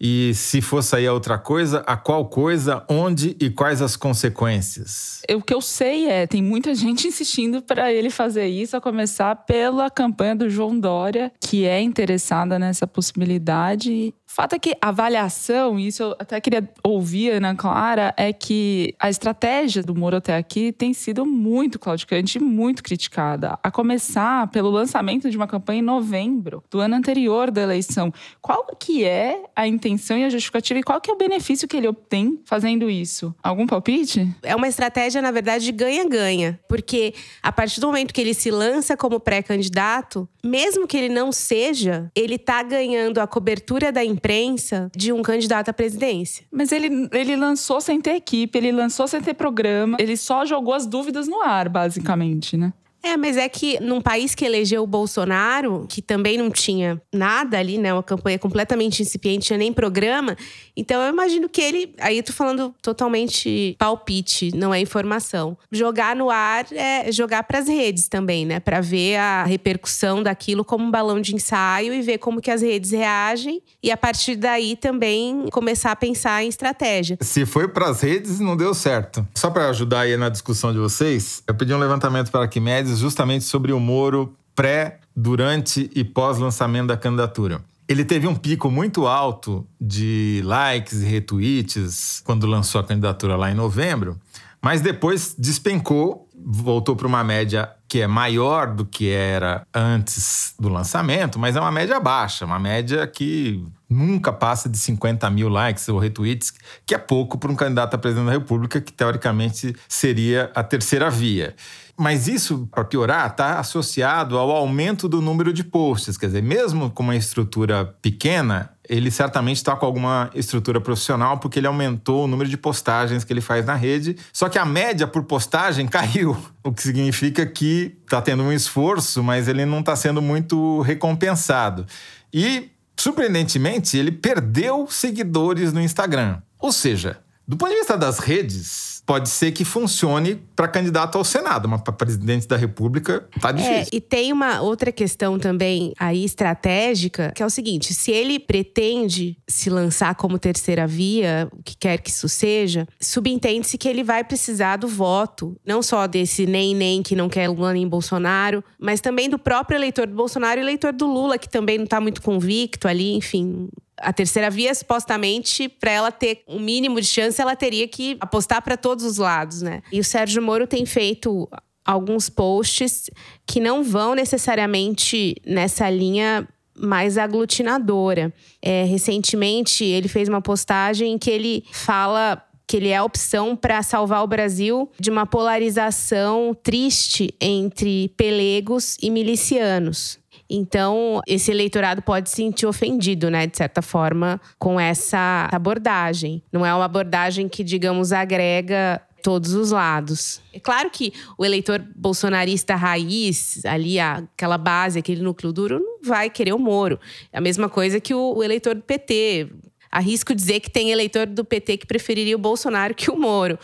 E se for sair a outra coisa, a qual coisa, onde e quais as consequências? O que eu sei é, tem muita gente insistindo para ele fazer isso, a começar pela campanha do João Dória, que é interessada nessa possibilidade fato é que a avaliação, e isso eu até queria ouvir, Ana Clara, é que a estratégia do Moro até aqui tem sido muito claudicante e muito criticada. A começar pelo lançamento de uma campanha em novembro do ano anterior da eleição. Qual que é a intenção e a justificativa e qual que é o benefício que ele obtém fazendo isso? Algum palpite? É uma estratégia, na verdade, ganha-ganha. Porque a partir do momento que ele se lança como pré-candidato, mesmo que ele não seja, ele está ganhando a cobertura da imprensa de um candidato à presidência. Mas ele, ele lançou sem ter equipe, ele lançou sem ter programa, ele só jogou as dúvidas no ar, basicamente, né? É, mas é que num país que elegeu o Bolsonaro, que também não tinha nada ali, né? Uma campanha completamente incipiente, tinha nem programa. Então eu imagino que ele. Aí tô falando totalmente palpite, não é informação. Jogar no ar é jogar para as redes também, né? Para ver a repercussão daquilo como um balão de ensaio e ver como que as redes reagem. E a partir daí também começar a pensar em estratégia. Se foi para as redes, não deu certo. Só para ajudar aí na discussão de vocês, eu pedi um levantamento para Arquimedes justamente sobre o Moro pré, durante e pós-lançamento da candidatura. Ele teve um pico muito alto de likes e retweets quando lançou a candidatura lá em novembro, mas depois despencou, voltou para uma média que é maior do que era antes do lançamento, mas é uma média baixa, uma média que nunca passa de 50 mil likes ou retweets, que é pouco para um candidato a presidente da República, que teoricamente seria a terceira via. Mas isso, para piorar, está associado ao aumento do número de posts. Quer dizer, mesmo com uma estrutura pequena, ele certamente está com alguma estrutura profissional, porque ele aumentou o número de postagens que ele faz na rede. Só que a média por postagem caiu, o que significa que está tendo um esforço, mas ele não está sendo muito recompensado. E, surpreendentemente, ele perdeu seguidores no Instagram. Ou seja, do ponto de vista das redes, pode ser que funcione para candidato ao Senado, mas para presidente da República tá é, difícil. É, e tem uma outra questão também aí estratégica, que é o seguinte: se ele pretende se lançar como terceira via, o que quer que isso seja, subentende-se que ele vai precisar do voto, não só desse nem nem que não quer Lula nem Bolsonaro, mas também do próprio eleitor do Bolsonaro e eleitor do Lula, que também não está muito convicto ali, enfim, a terceira via, supostamente, para ela ter um mínimo de chance, ela teria que apostar para todos os lados, né? E o Sérgio Moro tem feito alguns posts que não vão necessariamente nessa linha mais aglutinadora. É, recentemente, ele fez uma postagem que ele fala que ele é a opção para salvar o Brasil de uma polarização triste entre pelegos e milicianos. Então, esse eleitorado pode se sentir ofendido, né, de certa forma, com essa abordagem. Não é uma abordagem que, digamos, agrega todos os lados. É claro que o eleitor bolsonarista raiz, ali aquela base, aquele núcleo duro, não vai querer o Moro. É a mesma coisa que o, o eleitor do PT. Arrisco dizer que tem eleitor do PT que preferiria o Bolsonaro que o Moro.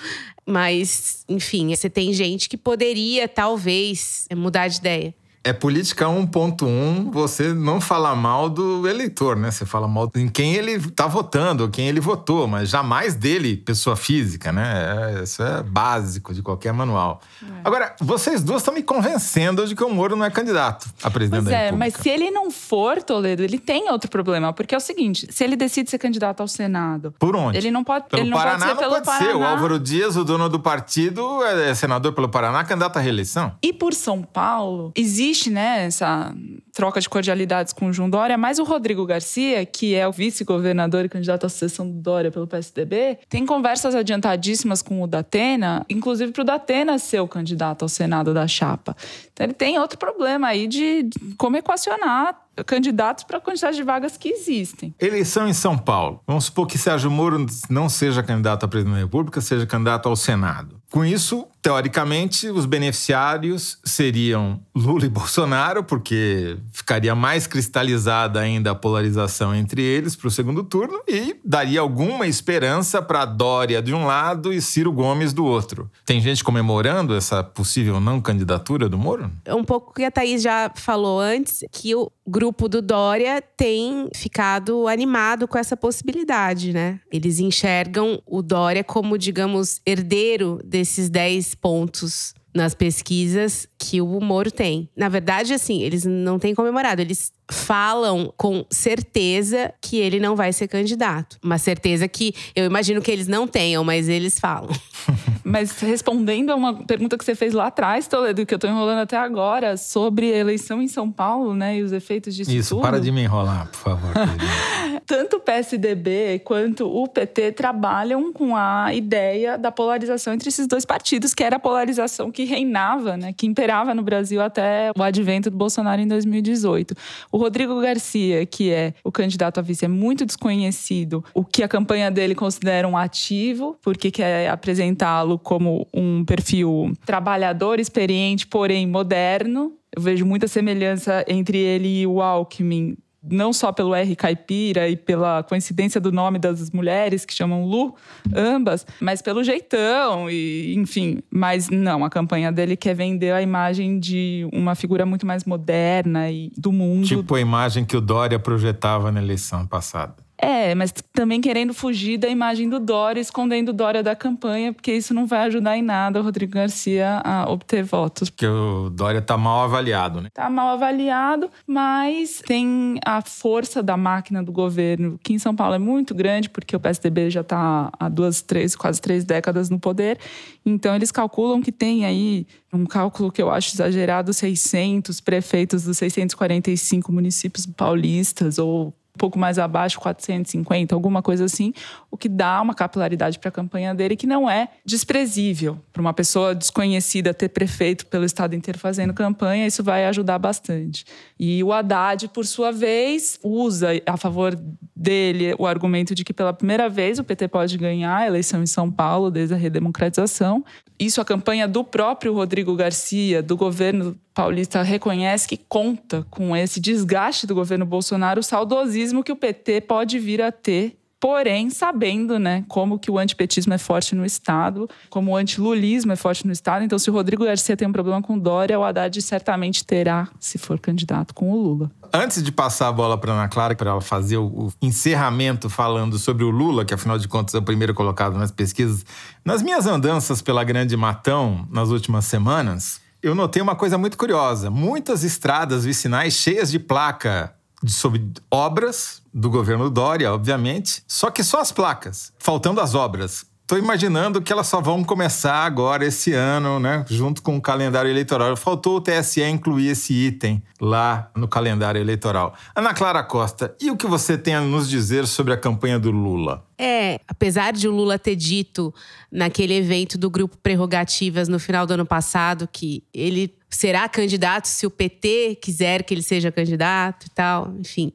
Mas, enfim, você tem gente que poderia, talvez, mudar de ideia é política 1.1 você não falar mal do eleitor, né? Você fala mal em quem ele está votando, quem ele votou, mas jamais dele, pessoa física, né? É, isso é básico de qualquer manual. É. Agora, vocês duas estão me convencendo de que o Moro não é candidato a presidente pois da é, República. mas se ele não for, Toledo, ele tem outro problema, porque é o seguinte, se ele decide ser candidato ao Senado... Por onde? Ele não pode, pelo ele não Paraná pode ser não pelo pode Paraná. ser. O Álvaro Dias, o dono do partido, é senador pelo Paraná, candidato à reeleição. E por São Paulo, existe existe, né, essa troca de cordialidades com o João Dória, mas o Rodrigo Garcia, que é o vice-governador e candidato à sucessão do Dória pelo PSDB, tem conversas adiantadíssimas com o Datena, inclusive para o Datena ser o candidato ao Senado da chapa. Então ele tem outro problema aí de como equacionar candidatos para a quantidade de vagas que existem. Eleição em São Paulo. Vamos supor que Sérgio Moro não seja candidato à presidente da República, seja candidato ao Senado. Com isso, teoricamente, os beneficiários seriam Lula e Bolsonaro, porque ficaria mais cristalizada ainda a polarização entre eles para o segundo turno e daria alguma esperança para Dória de um lado e Ciro Gomes do outro. Tem gente comemorando essa possível não candidatura do Moro? É um pouco que a Thaís já falou antes, que o grupo do Dória tem ficado animado com essa possibilidade, né? Eles enxergam o Dória como, digamos, herdeiro desses 10 pontos nas pesquisas que o Moro tem. Na verdade, assim, eles não têm comemorado, eles falam com certeza que ele não vai ser candidato. Uma certeza que eu imagino que eles não tenham, mas eles falam. Mas respondendo a uma pergunta que você fez lá atrás, Toledo, que eu tô enrolando até agora, sobre a eleição em São Paulo, né, e os efeitos disso Isso, tudo. para de me enrolar, por favor. Tanto o PSDB quanto o PT trabalham com a ideia da polarização entre esses dois partidos, que era a polarização que reinava, né, que imperava no Brasil até o advento do Bolsonaro em 2018. O Rodrigo Garcia, que é o candidato a vice, é muito desconhecido. O que a campanha dele considera um ativo, porque quer apresentá-lo como um perfil trabalhador, experiente, porém moderno. Eu vejo muita semelhança entre ele e o Alckmin não só pelo R caipira e pela coincidência do nome das mulheres que chamam Lu, ambas, mas pelo jeitão e enfim. Mas não, a campanha dele quer vender a imagem de uma figura muito mais moderna e do mundo. Tipo a imagem que o Dória projetava na eleição passada. É, mas também querendo fugir da imagem do Dória, escondendo o Dória da campanha, porque isso não vai ajudar em nada o Rodrigo Garcia a obter votos. Porque o Dória tá mal avaliado, né? Tá mal avaliado, mas tem a força da máquina do governo, que em São Paulo é muito grande, porque o PSDB já tá há duas, três, quase três décadas no poder. Então eles calculam que tem aí um cálculo que eu acho exagerado, 600 prefeitos dos 645 municípios paulistas ou um pouco mais abaixo, 450, alguma coisa assim, o que dá uma capilaridade para a campanha dele que não é desprezível. Para uma pessoa desconhecida ter prefeito pelo estado inteiro fazendo campanha, isso vai ajudar bastante. E o Haddad, por sua vez, usa a favor dele o argumento de que pela primeira vez o PT pode ganhar a eleição em São Paulo desde a redemocratização. Isso a campanha do próprio Rodrigo Garcia, do governo paulista, reconhece que conta com esse desgaste do governo Bolsonaro, o saudosismo que o PT pode vir a ter porém sabendo, né, como que o antipetismo é forte no Estado, como o antilulismo é forte no Estado. Então, se o Rodrigo Garcia tem um problema com Dória, o Haddad certamente terá, se for candidato, com o Lula. Antes de passar a bola para Ana Clara, para ela fazer o encerramento falando sobre o Lula, que afinal de contas é o primeiro colocado nas pesquisas, nas minhas andanças pela Grande Matão nas últimas semanas, eu notei uma coisa muito curiosa. Muitas estradas vicinais cheias de placa sobre obras do governo Dória, obviamente, só que só as placas, faltando as obras. Estou imaginando que elas só vão começar agora esse ano, né? Junto com o calendário eleitoral. Faltou o TSE incluir esse item lá no calendário eleitoral. Ana Clara Costa, e o que você tem a nos dizer sobre a campanha do Lula? É, apesar de o Lula ter dito naquele evento do grupo Prerrogativas no final do ano passado que ele será candidato se o PT quiser que ele seja candidato e tal, enfim.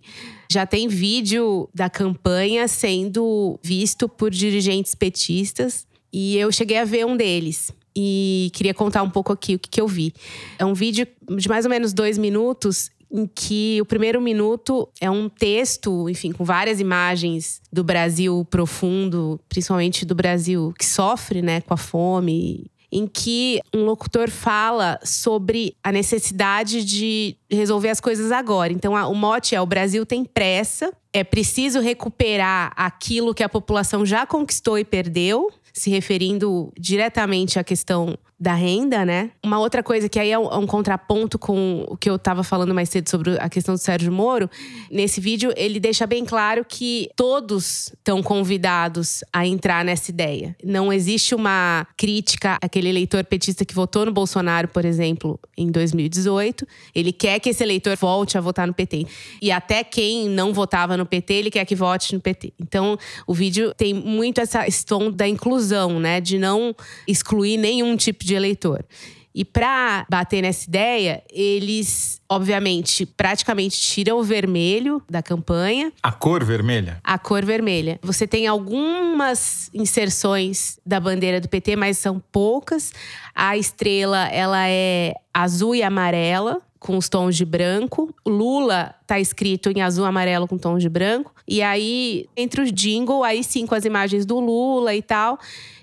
Já tem vídeo da campanha sendo visto por dirigentes petistas e eu cheguei a ver um deles. E queria contar um pouco aqui o que, que eu vi. É um vídeo de mais ou menos dois minutos em que o primeiro minuto é um texto, enfim, com várias imagens do Brasil profundo, principalmente do Brasil que sofre, né, com a fome em que um locutor fala sobre a necessidade de resolver as coisas agora. Então, o mote é: o Brasil tem pressa, é preciso recuperar aquilo que a população já conquistou e perdeu, se referindo diretamente à questão da renda, né? Uma outra coisa que aí é um, é um contraponto com o que eu estava falando mais cedo sobre a questão do Sérgio Moro. Nesse vídeo, ele deixa bem claro que todos estão convidados a entrar nessa ideia. Não existe uma crítica àquele eleitor petista que votou no Bolsonaro, por exemplo, em 2018. Ele quer que esse eleitor volte a votar no PT. E até quem não votava no PT, ele quer que vote no PT. Então, o vídeo tem muito essa, tom da inclusão, né? De não excluir nenhum tipo de de eleitor. E para bater nessa ideia, eles, obviamente, praticamente tiram o vermelho da campanha. A cor vermelha? A cor vermelha. Você tem algumas inserções da bandeira do PT, mas são poucas. A estrela, ela é azul e amarela com os tons de branco. Lula tá escrito em azul amarelo com tons de branco. E aí, entre os jingle, aí sim com as imagens do Lula e tal.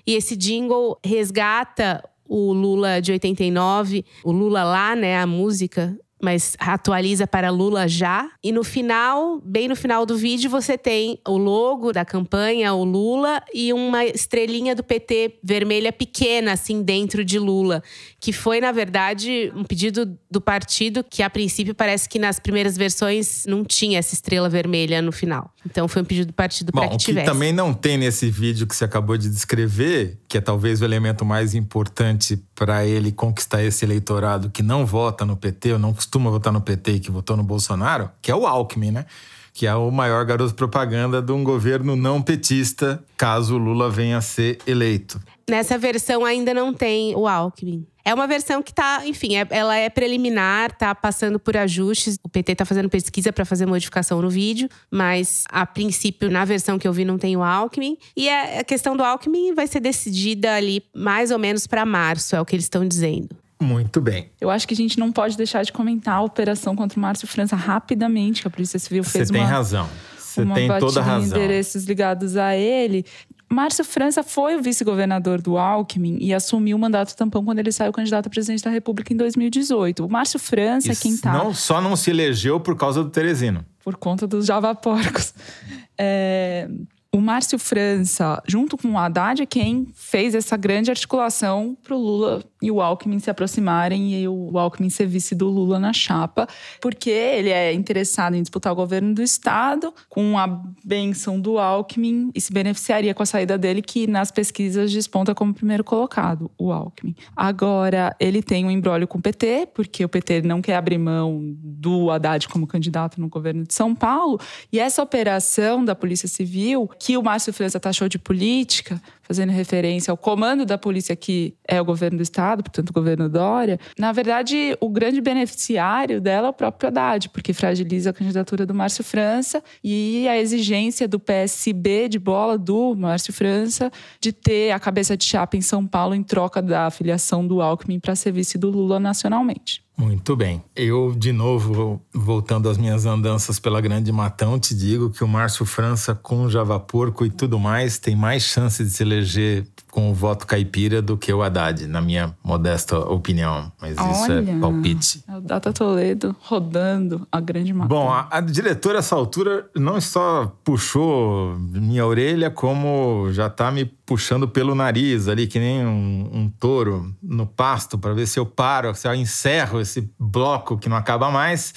E esse jingle resgata o Lula de 89, o Lula lá, né, a música mas atualiza para Lula já. E no final, bem no final do vídeo, você tem o logo da campanha, o Lula, e uma estrelinha do PT vermelha pequena, assim, dentro de Lula. Que foi, na verdade, um pedido do partido que, a princípio, parece que nas primeiras versões não tinha essa estrela vermelha no final. Então, foi um pedido do partido para que tivesse. O que também não tem nesse vídeo que você acabou de descrever, que é talvez o elemento mais importante para ele conquistar esse eleitorado que não vota no PT ou não costuma votar no PT e que votou no Bolsonaro, que é o Alckmin, né? Que é o maior garoto propaganda de um governo não petista, caso Lula venha a ser eleito. Nessa versão ainda não tem o Alckmin. É uma versão que tá, enfim, é, ela é preliminar, tá passando por ajustes. O PT tá fazendo pesquisa para fazer modificação no vídeo, mas a princípio, na versão que eu vi, não tem o Alckmin. E a questão do Alckmin vai ser decidida ali mais ou menos para março, é o que eles estão dizendo. Muito bem. Eu acho que a gente não pode deixar de comentar a operação contra o Márcio França rapidamente, que a Polícia Civil fez Você uma. Tem razão. Você tem toda a razão. endereços ligados a ele. Márcio França foi o vice-governador do Alckmin e assumiu o mandato tampão quando ele saiu candidato a presidente da República em 2018. O Márcio França, Isso quem tá. Não, só não se elegeu por causa do Teresino. Por conta dos javaporcos. É, o Márcio França, junto com o Haddad, é quem fez essa grande articulação para o Lula e o Alckmin se aproximarem e o Alckmin ser vice do Lula na chapa, porque ele é interessado em disputar o governo do Estado com a benção do Alckmin e se beneficiaria com a saída dele, que nas pesquisas desponta como primeiro colocado, o Alckmin. Agora, ele tem um embrólio com o PT, porque o PT não quer abrir mão do Haddad como candidato no governo de São Paulo, e essa operação da Polícia Civil, que o Márcio França taxou de política, fazendo referência ao comando da polícia que é o governo do estado, portanto o governo Dória, na verdade o grande beneficiário dela é o próprio Haddad, porque fragiliza a candidatura do Márcio França e a exigência do PSB de bola do Márcio França de ter a cabeça de chapa em São Paulo em troca da afiliação do Alckmin para ser vice do Lula nacionalmente. Muito bem. Eu, de novo, voltando às minhas andanças pela Grande Matão, te digo que o Márcio França, com Java Porco e tudo mais, tem mais chance de se eleger com o voto caipira do que o Haddad, na minha modesta opinião. Mas Olha, isso é palpite. É o Data Toledo rodando a Grande Matão. Bom, a, a diretora, essa altura, não só puxou minha orelha, como já está me puxando pelo nariz ali, que nem um, um touro no pasto, para ver se eu paro, se eu encerro esse bloco que não acaba mais.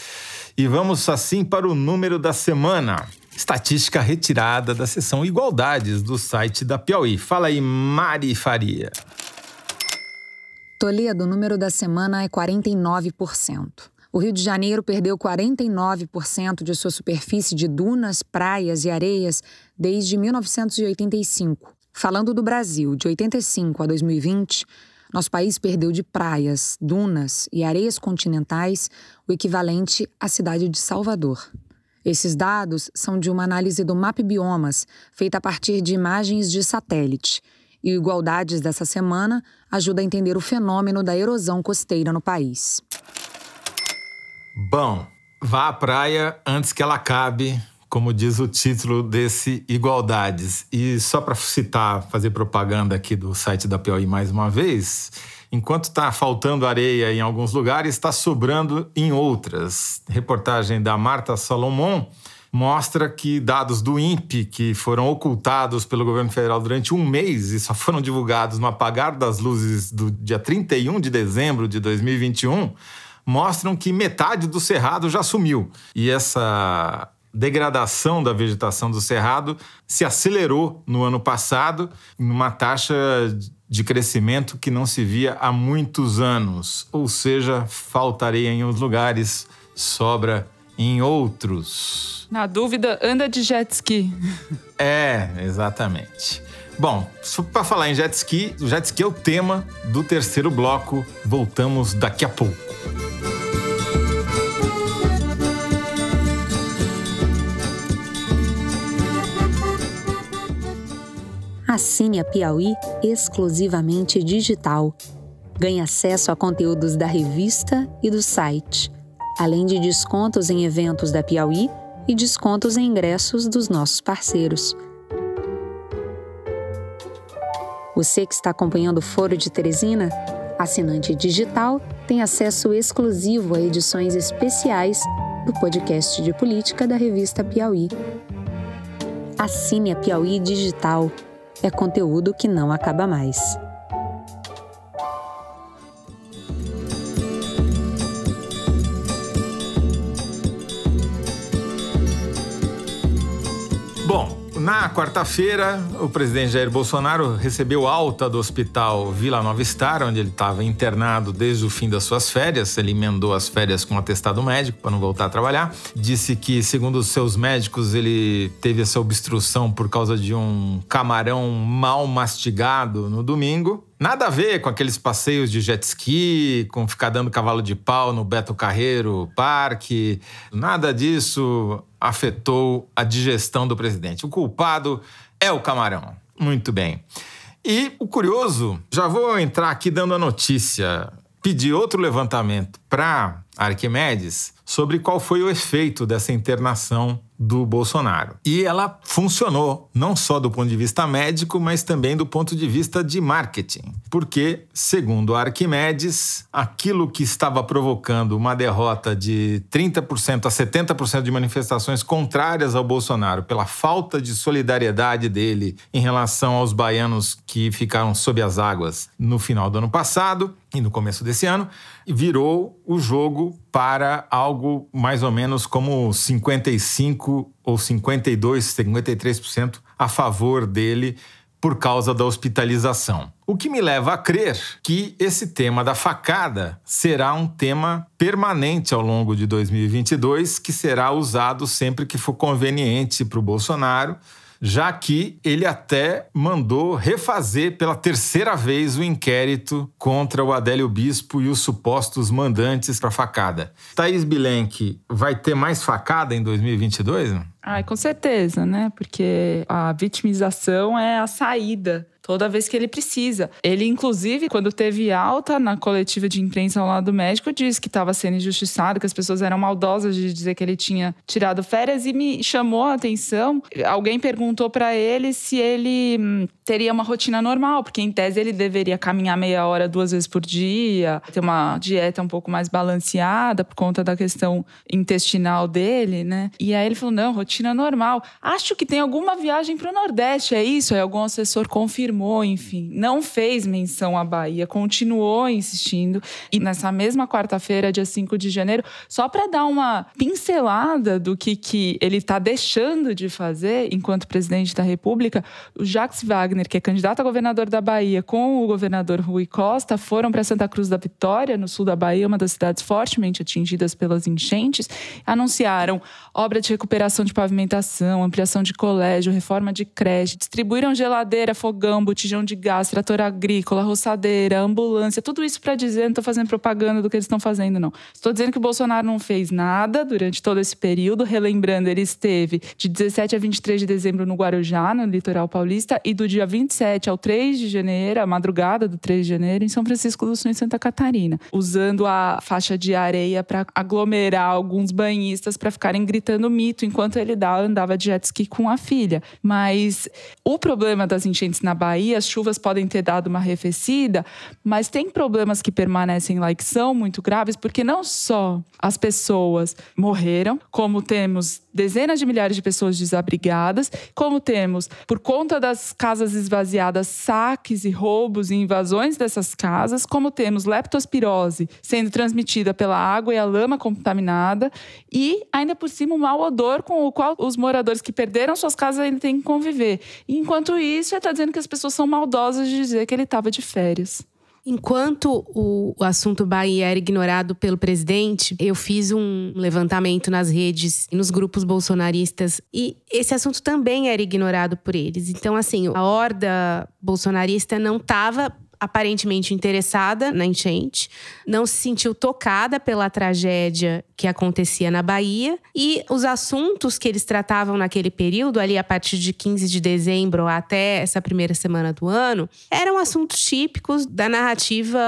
E vamos assim para o número da semana. Estatística retirada da seção Igualdades do site da Piauí. Fala aí, Mari Faria. Toledo, o número da semana é 49%. O Rio de Janeiro perdeu 49% de sua superfície de dunas, praias e areias desde 1985. Falando do Brasil, de 85 a 2020, nosso país perdeu de praias, dunas e areias continentais o equivalente à cidade de Salvador. Esses dados são de uma análise do Map Biomas, feita a partir de imagens de satélite. E o Igualdades dessa semana ajuda a entender o fenômeno da erosão costeira no país. Bom, vá à praia antes que ela acabe, como diz o título desse Igualdades. E só para citar, fazer propaganda aqui do site da Piauí mais uma vez, enquanto está faltando areia em alguns lugares, está sobrando em outras. Reportagem da Marta Salomon mostra que dados do INPE, que foram ocultados pelo governo federal durante um mês e só foram divulgados no apagar das luzes do dia 31 de dezembro de 2021, mostram que metade do cerrado já sumiu. E essa degradação da vegetação do cerrado se acelerou no ano passado, numa taxa de crescimento que não se via há muitos anos. Ou seja, falta areia em uns lugares, sobra em outros. Na dúvida, anda de jet ski. É, exatamente. Bom, para falar em jet ski, o jet ski é o tema do terceiro bloco. Voltamos daqui a pouco. Assine a Piauí exclusivamente digital. Ganhe acesso a conteúdos da revista e do site, além de descontos em eventos da Piauí e descontos em ingressos dos nossos parceiros. Você que está acompanhando o Foro de Teresina, assinante digital, tem acesso exclusivo a edições especiais do podcast de política da revista Piauí. Assine a Piauí Digital. É conteúdo que não acaba mais. Na quarta-feira, o presidente Jair Bolsonaro recebeu alta do hospital Vila Nova Star, onde ele estava internado desde o fim das suas férias. Ele emendou as férias com um atestado médico para não voltar a trabalhar. Disse que, segundo os seus médicos, ele teve essa obstrução por causa de um camarão mal mastigado no domingo. Nada a ver com aqueles passeios de jet ski, com ficar dando cavalo de pau no Beto Carreiro Parque. Nada disso afetou a digestão do presidente. O culpado é o camarão. Muito bem. E o curioso, já vou entrar aqui dando a notícia. Pedi outro levantamento para Arquimedes sobre qual foi o efeito dessa internação do Bolsonaro. E ela funcionou, não só do ponto de vista médico, mas também do ponto de vista de marketing. Porque, segundo Arquimedes, aquilo que estava provocando uma derrota de 30% a 70% de manifestações contrárias ao Bolsonaro pela falta de solidariedade dele em relação aos baianos que ficaram sob as águas no final do ano passado e no começo desse ano, virou o jogo para algo mais ou menos como 55 ou 52, 53% a favor dele por causa da hospitalização. O que me leva a crer que esse tema da facada será um tema permanente ao longo de 2022, que será usado sempre que for conveniente para o Bolsonaro já que ele até mandou refazer pela terceira vez o inquérito contra o Adélio Bispo e os supostos mandantes para facada. Thaís Bilenque vai ter mais facada em 2022? Ai, com certeza, né? Porque a vitimização é a saída toda vez que ele precisa. Ele, inclusive, quando teve alta na coletiva de imprensa ao lado do médico, disse que estava sendo injustiçado, que as pessoas eram maldosas de dizer que ele tinha tirado férias e me chamou a atenção. Alguém perguntou para ele se ele hum, teria uma rotina normal, porque em tese ele deveria caminhar meia hora duas vezes por dia, ter uma dieta um pouco mais balanceada por conta da questão intestinal dele, né? E aí ele falou: não, rotina normal. Acho que tem alguma viagem para o Nordeste, é isso? Aí algum assessor confirmou enfim, não fez menção à Bahia, continuou insistindo. E nessa mesma quarta-feira, dia 5 de janeiro, só para dar uma pincelada do que, que ele está deixando de fazer enquanto presidente da República, o Jacques Wagner, que é candidato a governador da Bahia, com o governador Rui Costa, foram para Santa Cruz da Vitória, no sul da Bahia, uma das cidades fortemente atingidas pelas enchentes, anunciaram obra de recuperação de pavimentação, ampliação de colégio, reforma de creche, distribuíram geladeira, fogão, botijão de gás, trator agrícola, roçadeira, ambulância, tudo isso para dizer, não estou fazendo propaganda do que eles estão fazendo, não. Estou dizendo que o Bolsonaro não fez nada durante todo esse período. Relembrando, ele esteve de 17 a 23 de dezembro no Guarujá, no litoral paulista, e do dia 27 ao 3 de janeiro, a madrugada do 3 de janeiro, em São Francisco do Sul, em Santa Catarina, usando a faixa de areia para aglomerar alguns banhistas para ficarem gritando mito enquanto ele andava de jet ski com a filha. Mas o problema das enchentes na Bahia Bahia, as chuvas podem ter dado uma arrefecida, mas tem problemas que permanecem lá e que são muito graves, porque não só as pessoas morreram, como temos dezenas de milhares de pessoas desabrigadas, como temos, por conta das casas esvaziadas, saques e roubos e invasões dessas casas, como temos leptospirose sendo transmitida pela água e a lama contaminada, e ainda por cima o mau odor com o qual os moradores que perderam suas casas ainda têm que conviver. Enquanto isso, está dizendo que as pessoas são maldosas de dizer que ele estava de férias. Enquanto o, o, assunto Bahia era ignorado pelo presidente, eu fiz um levantamento nas redes e nos grupos bolsonaristas e esse assunto também era ignorado por eles. Então, assim, a horda bolsonarista não estava aparentemente interessada na enchente, não se sentiu tocada pela tragédia que acontecia na Bahia e os assuntos que eles tratavam naquele período, ali a partir de 15 de dezembro até essa primeira semana do ano, eram assuntos típicos da narrativa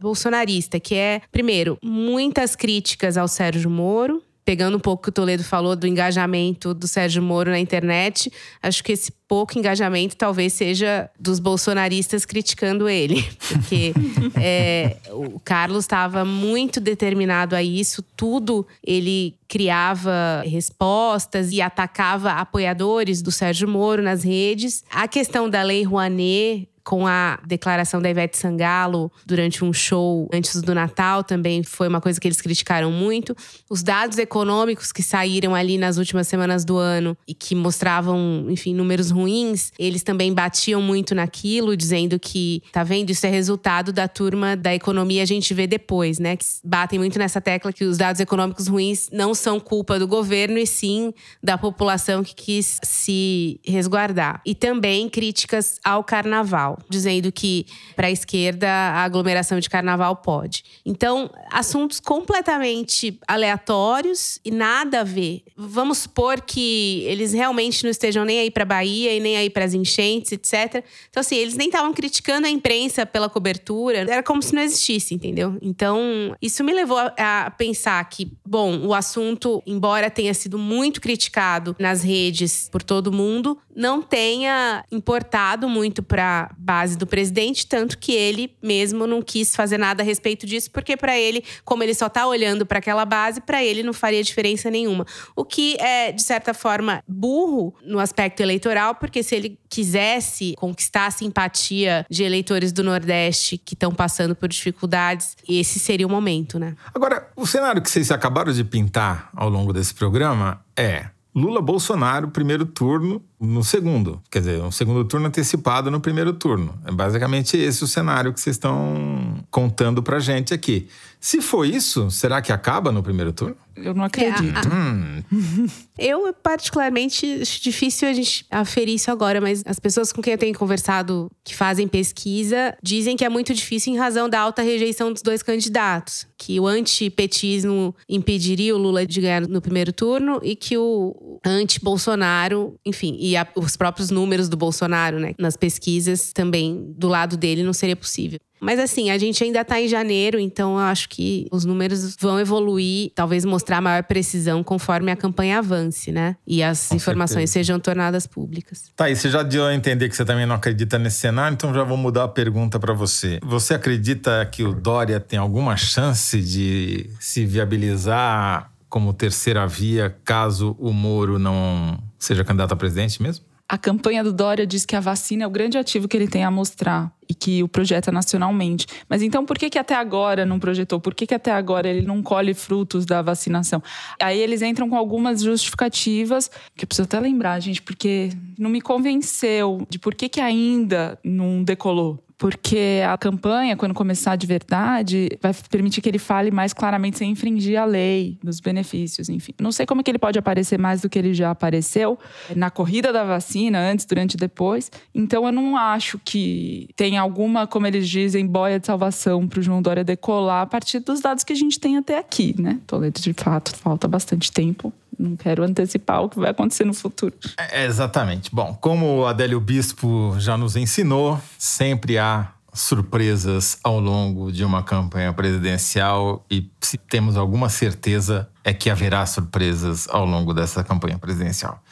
bolsonarista, que é, primeiro, muitas críticas ao Sérgio Moro, pegando um pouco o que o Toledo falou do engajamento do Sérgio Moro na internet, acho que esse pouco engajamento talvez seja dos bolsonaristas criticando ele. Porque é, o Carlos estava muito determinado a isso, tudo ele criava respostas e atacava apoiadores do Sérgio Moro nas redes. A questão da Lei Rouanet com a declaração da Ivete Sangalo durante um show antes do Natal também foi uma coisa que eles criticaram muito. Os dados econômicos que saíram ali nas últimas semanas do ano e que mostravam, enfim, números ruins, eles também batiam muito naquilo, dizendo que, tá vendo, isso é resultado da turma da economia, a gente vê depois, né? Que batem muito nessa tecla que os dados econômicos ruins não são culpa do governo e sim da população que quis se resguardar. E também críticas ao carnaval dizendo que para a esquerda a aglomeração de carnaval pode. Então, assuntos completamente aleatórios e nada a ver. Vamos supor que eles realmente não estejam nem aí para Bahia e nem aí para as enchentes, etc. Então, assim, eles nem estavam criticando a imprensa pela cobertura, era como se não existisse, entendeu? Então, isso me levou a pensar que, bom, o assunto, embora tenha sido muito criticado nas redes por todo mundo, não tenha importado muito para base do presidente, tanto que ele mesmo não quis fazer nada a respeito disso, porque para ele, como ele só está olhando para aquela base, para ele não faria diferença nenhuma. O que é de certa forma burro no aspecto eleitoral, porque se ele quisesse conquistar a simpatia de eleitores do Nordeste que estão passando por dificuldades, esse seria o momento, né? Agora, o cenário que vocês acabaram de pintar ao longo desse programa é Lula Bolsonaro, primeiro turno, no segundo. Quer dizer, um segundo turno antecipado no primeiro turno. É basicamente esse o cenário que vocês estão contando pra gente aqui. Se for isso, será que acaba no primeiro turno? Eu não acredito. É, a, a... Hum. Eu, particularmente, acho difícil a gente aferir isso agora, mas as pessoas com quem eu tenho conversado que fazem pesquisa dizem que é muito difícil em razão da alta rejeição dos dois candidatos. Que o antipetismo impediria o Lula de ganhar no primeiro turno e que o anti-Bolsonaro, enfim, e a, os próprios números do Bolsonaro, né, nas pesquisas também do lado dele não seria possível. Mas assim, a gente ainda está em janeiro, então eu acho que os números vão evoluir, talvez mostrar maior precisão conforme a campanha avance, né? E as Com informações certeza. sejam tornadas públicas. Tá, e você já deu a entender que você também não acredita nesse cenário, então já vou mudar a pergunta para você. Você acredita que o Dória tem alguma chance de se viabilizar como terceira via caso o Moro não seja candidato a presidente mesmo? A campanha do Dória diz que a vacina é o grande ativo que ele tem a mostrar e que o projeta nacionalmente. Mas então por que, que até agora não projetou? Por que, que até agora ele não colhe frutos da vacinação? Aí eles entram com algumas justificativas, que eu preciso até lembrar, gente, porque não me convenceu de por que, que ainda não decolou porque a campanha, quando começar de verdade, vai permitir que ele fale mais claramente sem infringir a lei, dos benefícios, enfim. Não sei como é que ele pode aparecer mais do que ele já apareceu na corrida da vacina, antes, durante e depois. Então eu não acho que tem alguma, como eles dizem, boia de salvação para o João Dória decolar a partir dos dados que a gente tem até aqui, né? Toledo, de fato, falta bastante tempo não quero antecipar o que vai acontecer no futuro. É, exatamente. Bom, como o Adélio Bispo já nos ensinou, sempre há surpresas ao longo de uma campanha presidencial e se temos alguma certeza é que haverá surpresas ao longo dessa campanha presidencial.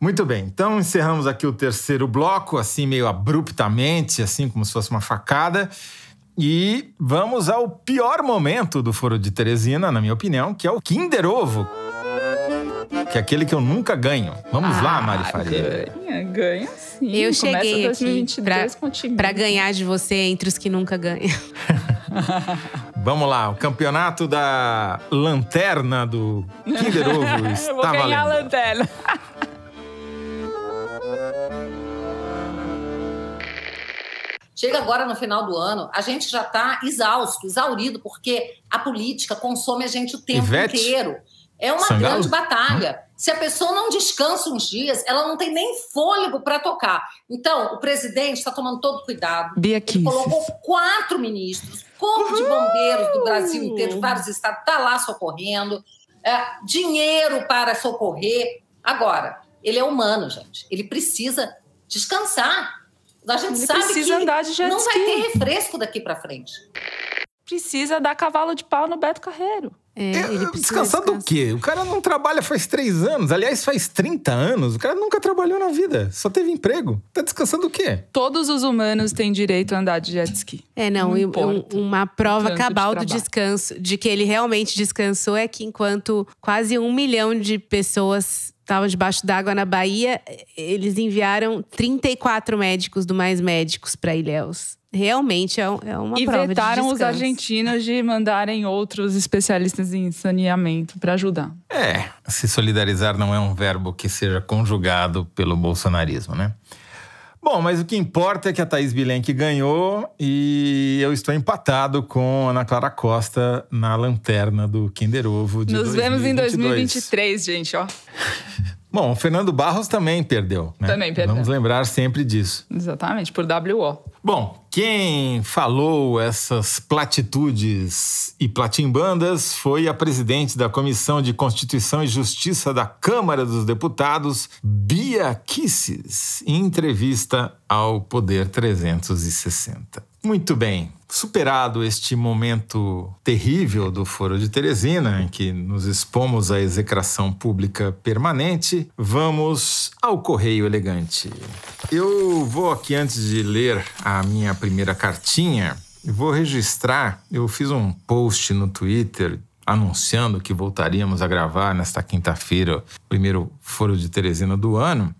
Muito bem, então encerramos aqui o terceiro bloco, assim meio abruptamente, assim como se fosse uma facada. E vamos ao pior momento do Foro de Teresina, na minha opinião, que é o Kinder Ovo que é aquele que eu nunca ganho. Vamos ah, lá, Mari Faria. Ganha, ganha sim. Eu cheguei aqui pra, pra ganhar de você entre os que nunca ganham. Vamos lá, o campeonato da lanterna do Kinder Ovo está eu vou ganhar valendo. a lanterna. Chega agora no final do ano, a gente já está exausto, exaurido, porque a política consome a gente o tempo Ivete? inteiro. É uma Sangalo? grande batalha. Se a pessoa não descansa uns dias, ela não tem nem fôlego para tocar. Então, o presidente está tomando todo cuidado. Bia colocou quatro ministros, corpo de bombeiros do Brasil inteiro, vários estados, está lá socorrendo, é, dinheiro para socorrer. Agora, ele é humano, gente. Ele precisa descansar. A gente Ele sabe precisa que andar de jet não vai ter refresco daqui para frente. Precisa dar cavalo de pau no Beto Carreiro. É, Descansar do quê? O cara não trabalha faz três anos. Aliás, faz 30 anos. O cara nunca trabalhou na vida. Só teve emprego. Tá descansando do quê? Todos os humanos têm direito a andar de jet ski. É, não, Não e importa um- uma prova tanto de cabal do descanso, de que ele realmente descansou, é que enquanto quase um milhão de pessoas estavam debaixo d'água na Bahia, eles enviaram 34 médicos do Mais Médicos para Ilhéus. Realmente é, um- é uma e prova vetaram de os argentinos de mandarem outros especialistas em saneamento para ajudar. É, se solidarizar não é um verbo que seja conjugado pelo bolsonarismo, né? Bom, mas o que importa é que a Thaís Bilenque ganhou e eu estou empatado com Ana Clara Costa na lanterna do Kinder Ovo de Nos vemos em 2022. 2023, gente, ó. Bom, o Fernando Barros também perdeu. né? Também perdeu. Vamos lembrar sempre disso. Exatamente, por WO. Bom, quem falou essas platitudes e platimbandas foi a presidente da Comissão de Constituição e Justiça da Câmara dos Deputados, Bia Kicis, em entrevista ao Poder 360. Muito bem. Superado este momento terrível do Foro de Teresina, em que nos expomos à execração pública permanente, vamos ao Correio Elegante. Eu vou aqui, antes de ler a minha primeira cartinha, vou registrar. Eu fiz um post no Twitter anunciando que voltaríamos a gravar nesta quinta-feira o primeiro Foro de Teresina do ano.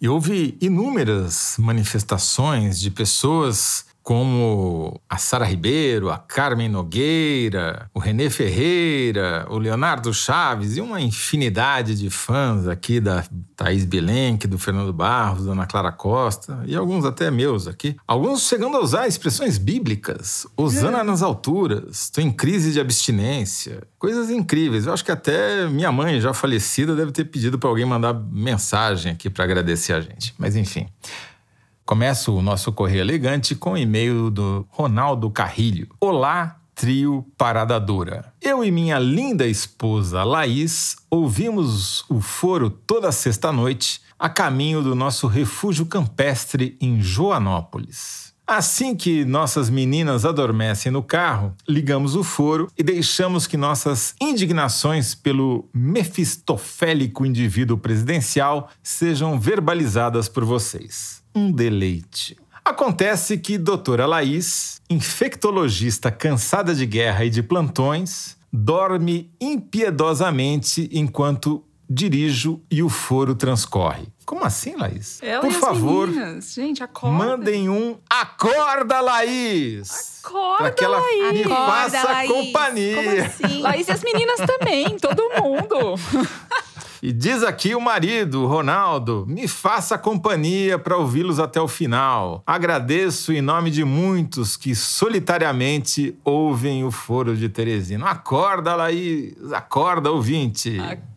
E houve inúmeras manifestações de pessoas como a Sara Ribeiro, a Carmen Nogueira, o Renê Ferreira, o Leonardo Chaves e uma infinidade de fãs aqui da Thaís Bilenque, do Fernando Barros, da Ana Clara Costa e alguns até meus aqui. Alguns chegando a usar expressões bíblicas. Osana nas alturas, estou em crise de abstinência. Coisas incríveis. Eu acho que até minha mãe, já falecida, deve ter pedido para alguém mandar mensagem aqui para agradecer a gente. Mas enfim. Começa o nosso Correio Elegante com o e-mail do Ronaldo Carrilho. Olá, trio Parada Dura. Eu e minha linda esposa Laís ouvimos o foro toda sexta-noite a caminho do nosso refúgio campestre em Joanópolis. Assim que nossas meninas adormecem no carro, ligamos o foro e deixamos que nossas indignações pelo mefistofélico indivíduo presidencial sejam verbalizadas por vocês. Um deleite. Acontece que doutora Laís, infectologista cansada de guerra e de plantões, dorme impiedosamente enquanto dirijo e o foro transcorre. Como assim, Laís? Ela Por e as favor, meninas. Gente, acorda. mandem um Acorda, Laís! Acorda, Pra que ela Laís. me Acorda, faça Laís. companhia. Como assim? Laís e as meninas também, todo mundo. E diz aqui o marido, Ronaldo, me faça companhia para ouvi-los até o final. Agradeço em nome de muitos que solitariamente ouvem o Foro de Teresina. Acorda, Laís, acorda, ouvinte. Acorda,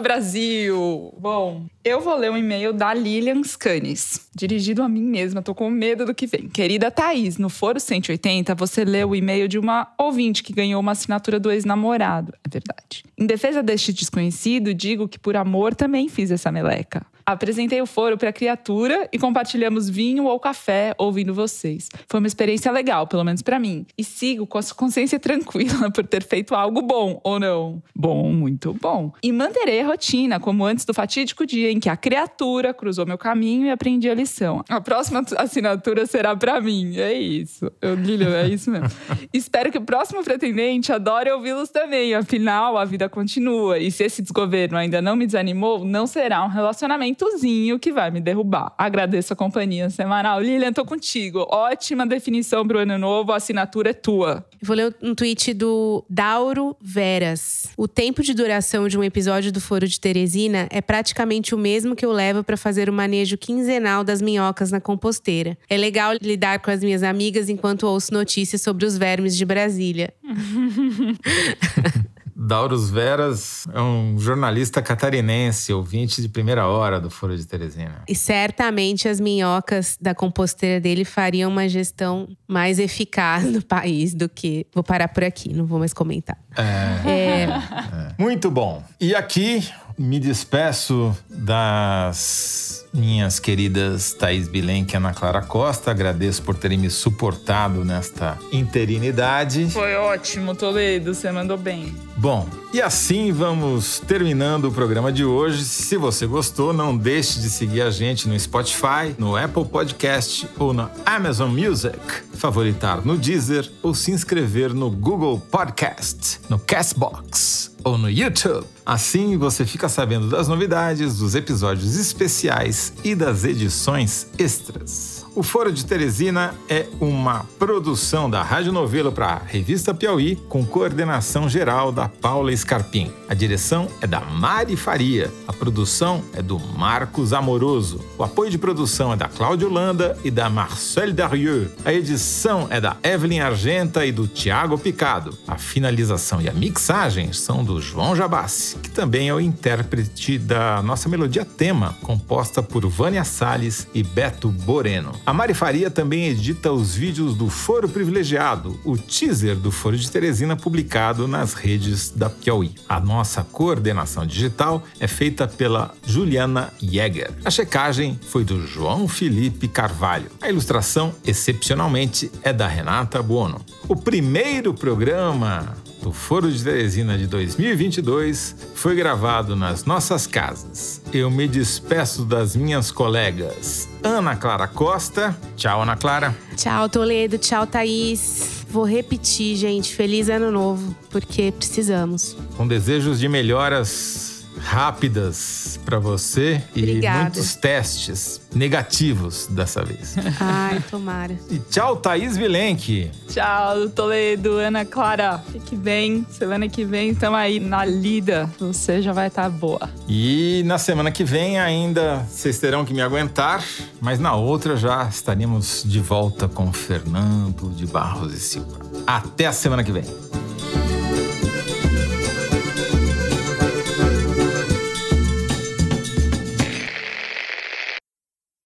Brasil! Bom, eu vou ler um e-mail da Lilian Scanes, dirigido a mim mesma. Tô com medo do que vem. Querida Thaís, no Foro 180, você leu o e-mail de uma ouvinte que ganhou uma assinatura do ex-namorado. É verdade. Em defesa deste desconhecido, digo que por amor também fiz essa meleca. Apresentei o foro para a criatura e compartilhamos vinho ou café ouvindo vocês. Foi uma experiência legal, pelo menos para mim. E sigo com a consciência tranquila por ter feito algo bom, ou não? Bom, muito bom. E manterei a rotina, como antes do fatídico dia em que a criatura cruzou meu caminho e aprendi a lição. A próxima assinatura será para mim. É isso. Eu, Lilian, é isso mesmo. Espero que o próximo pretendente adore ouvi-los também. Afinal, a vida continua. E se esse desgoverno ainda não me desanimou, não será um relacionamento orçamentozinho que vai me derrubar. Agradeço a companhia semanal. Lilian, tô contigo. Ótima definição pro ano novo, a assinatura é tua. Vou ler um tweet do Dauro Veras. O tempo de duração de um episódio do Foro de Teresina é praticamente o mesmo que eu levo para fazer o manejo quinzenal das minhocas na composteira. É legal lidar com as minhas amigas enquanto ouço notícias sobre os vermes de Brasília. Dauros Veras é um jornalista catarinense, ouvinte de primeira hora do Foro de Teresina. E certamente as minhocas da composteira dele fariam uma gestão mais eficaz no país do que. Vou parar por aqui, não vou mais comentar. É. é. é. Muito bom. E aqui me despeço das minhas queridas Thaís Bilenque e Ana Clara Costa. Agradeço por terem me suportado nesta interinidade. Foi ótimo, Toledo. Você mandou bem. Bom, e assim vamos terminando o programa de hoje. Se você gostou, não deixe de seguir a gente no Spotify, no Apple Podcast ou na Amazon Music, favoritar no Deezer ou se inscrever no Google Podcast, no Castbox ou no YouTube. Assim você fica sabendo das novidades, dos episódios especiais e das edições extras. O Foro de Teresina é uma produção da Rádio Novelo para a Revista Piauí, com coordenação geral da Paula Scarpim. A direção é da Mari Faria. A produção é do Marcos Amoroso. O apoio de produção é da Cláudia Holanda e da Marcel Darieux. A edição é da Evelyn Argenta e do Tiago Picado. A finalização e a mixagem são do João Jabassi, que também é o intérprete da nossa melodia tema, composta por Vânia Salles e Beto Boreno. A Mari Faria também edita os vídeos do Foro Privilegiado, o teaser do Foro de Teresina publicado nas redes da Piauí. A nossa coordenação digital é feita pela Juliana Jäger. A checagem foi do João Felipe Carvalho. A ilustração, excepcionalmente, é da Renata Buono. O primeiro programa do Foro de Teresina de 2022 foi gravado nas nossas casas. Eu me despeço das minhas colegas Ana Clara Costa. Tchau, Ana Clara. Tchau, Toledo. Tchau, Thaís. Vou repetir, gente. Feliz ano novo, porque precisamos. Com desejos de melhoras rápidas para você Obrigada. e muitos testes negativos dessa vez. Ai, tomara. E tchau, Thaís Vilenque. Tchau, Toledo, Ana Clara. Fique bem. Semana que vem estamos aí na lida. Você já vai estar tá boa. E na semana que vem ainda vocês terão que me aguentar, mas na outra já estaremos de volta com Fernando de Barros e Silva. Até a semana que vem.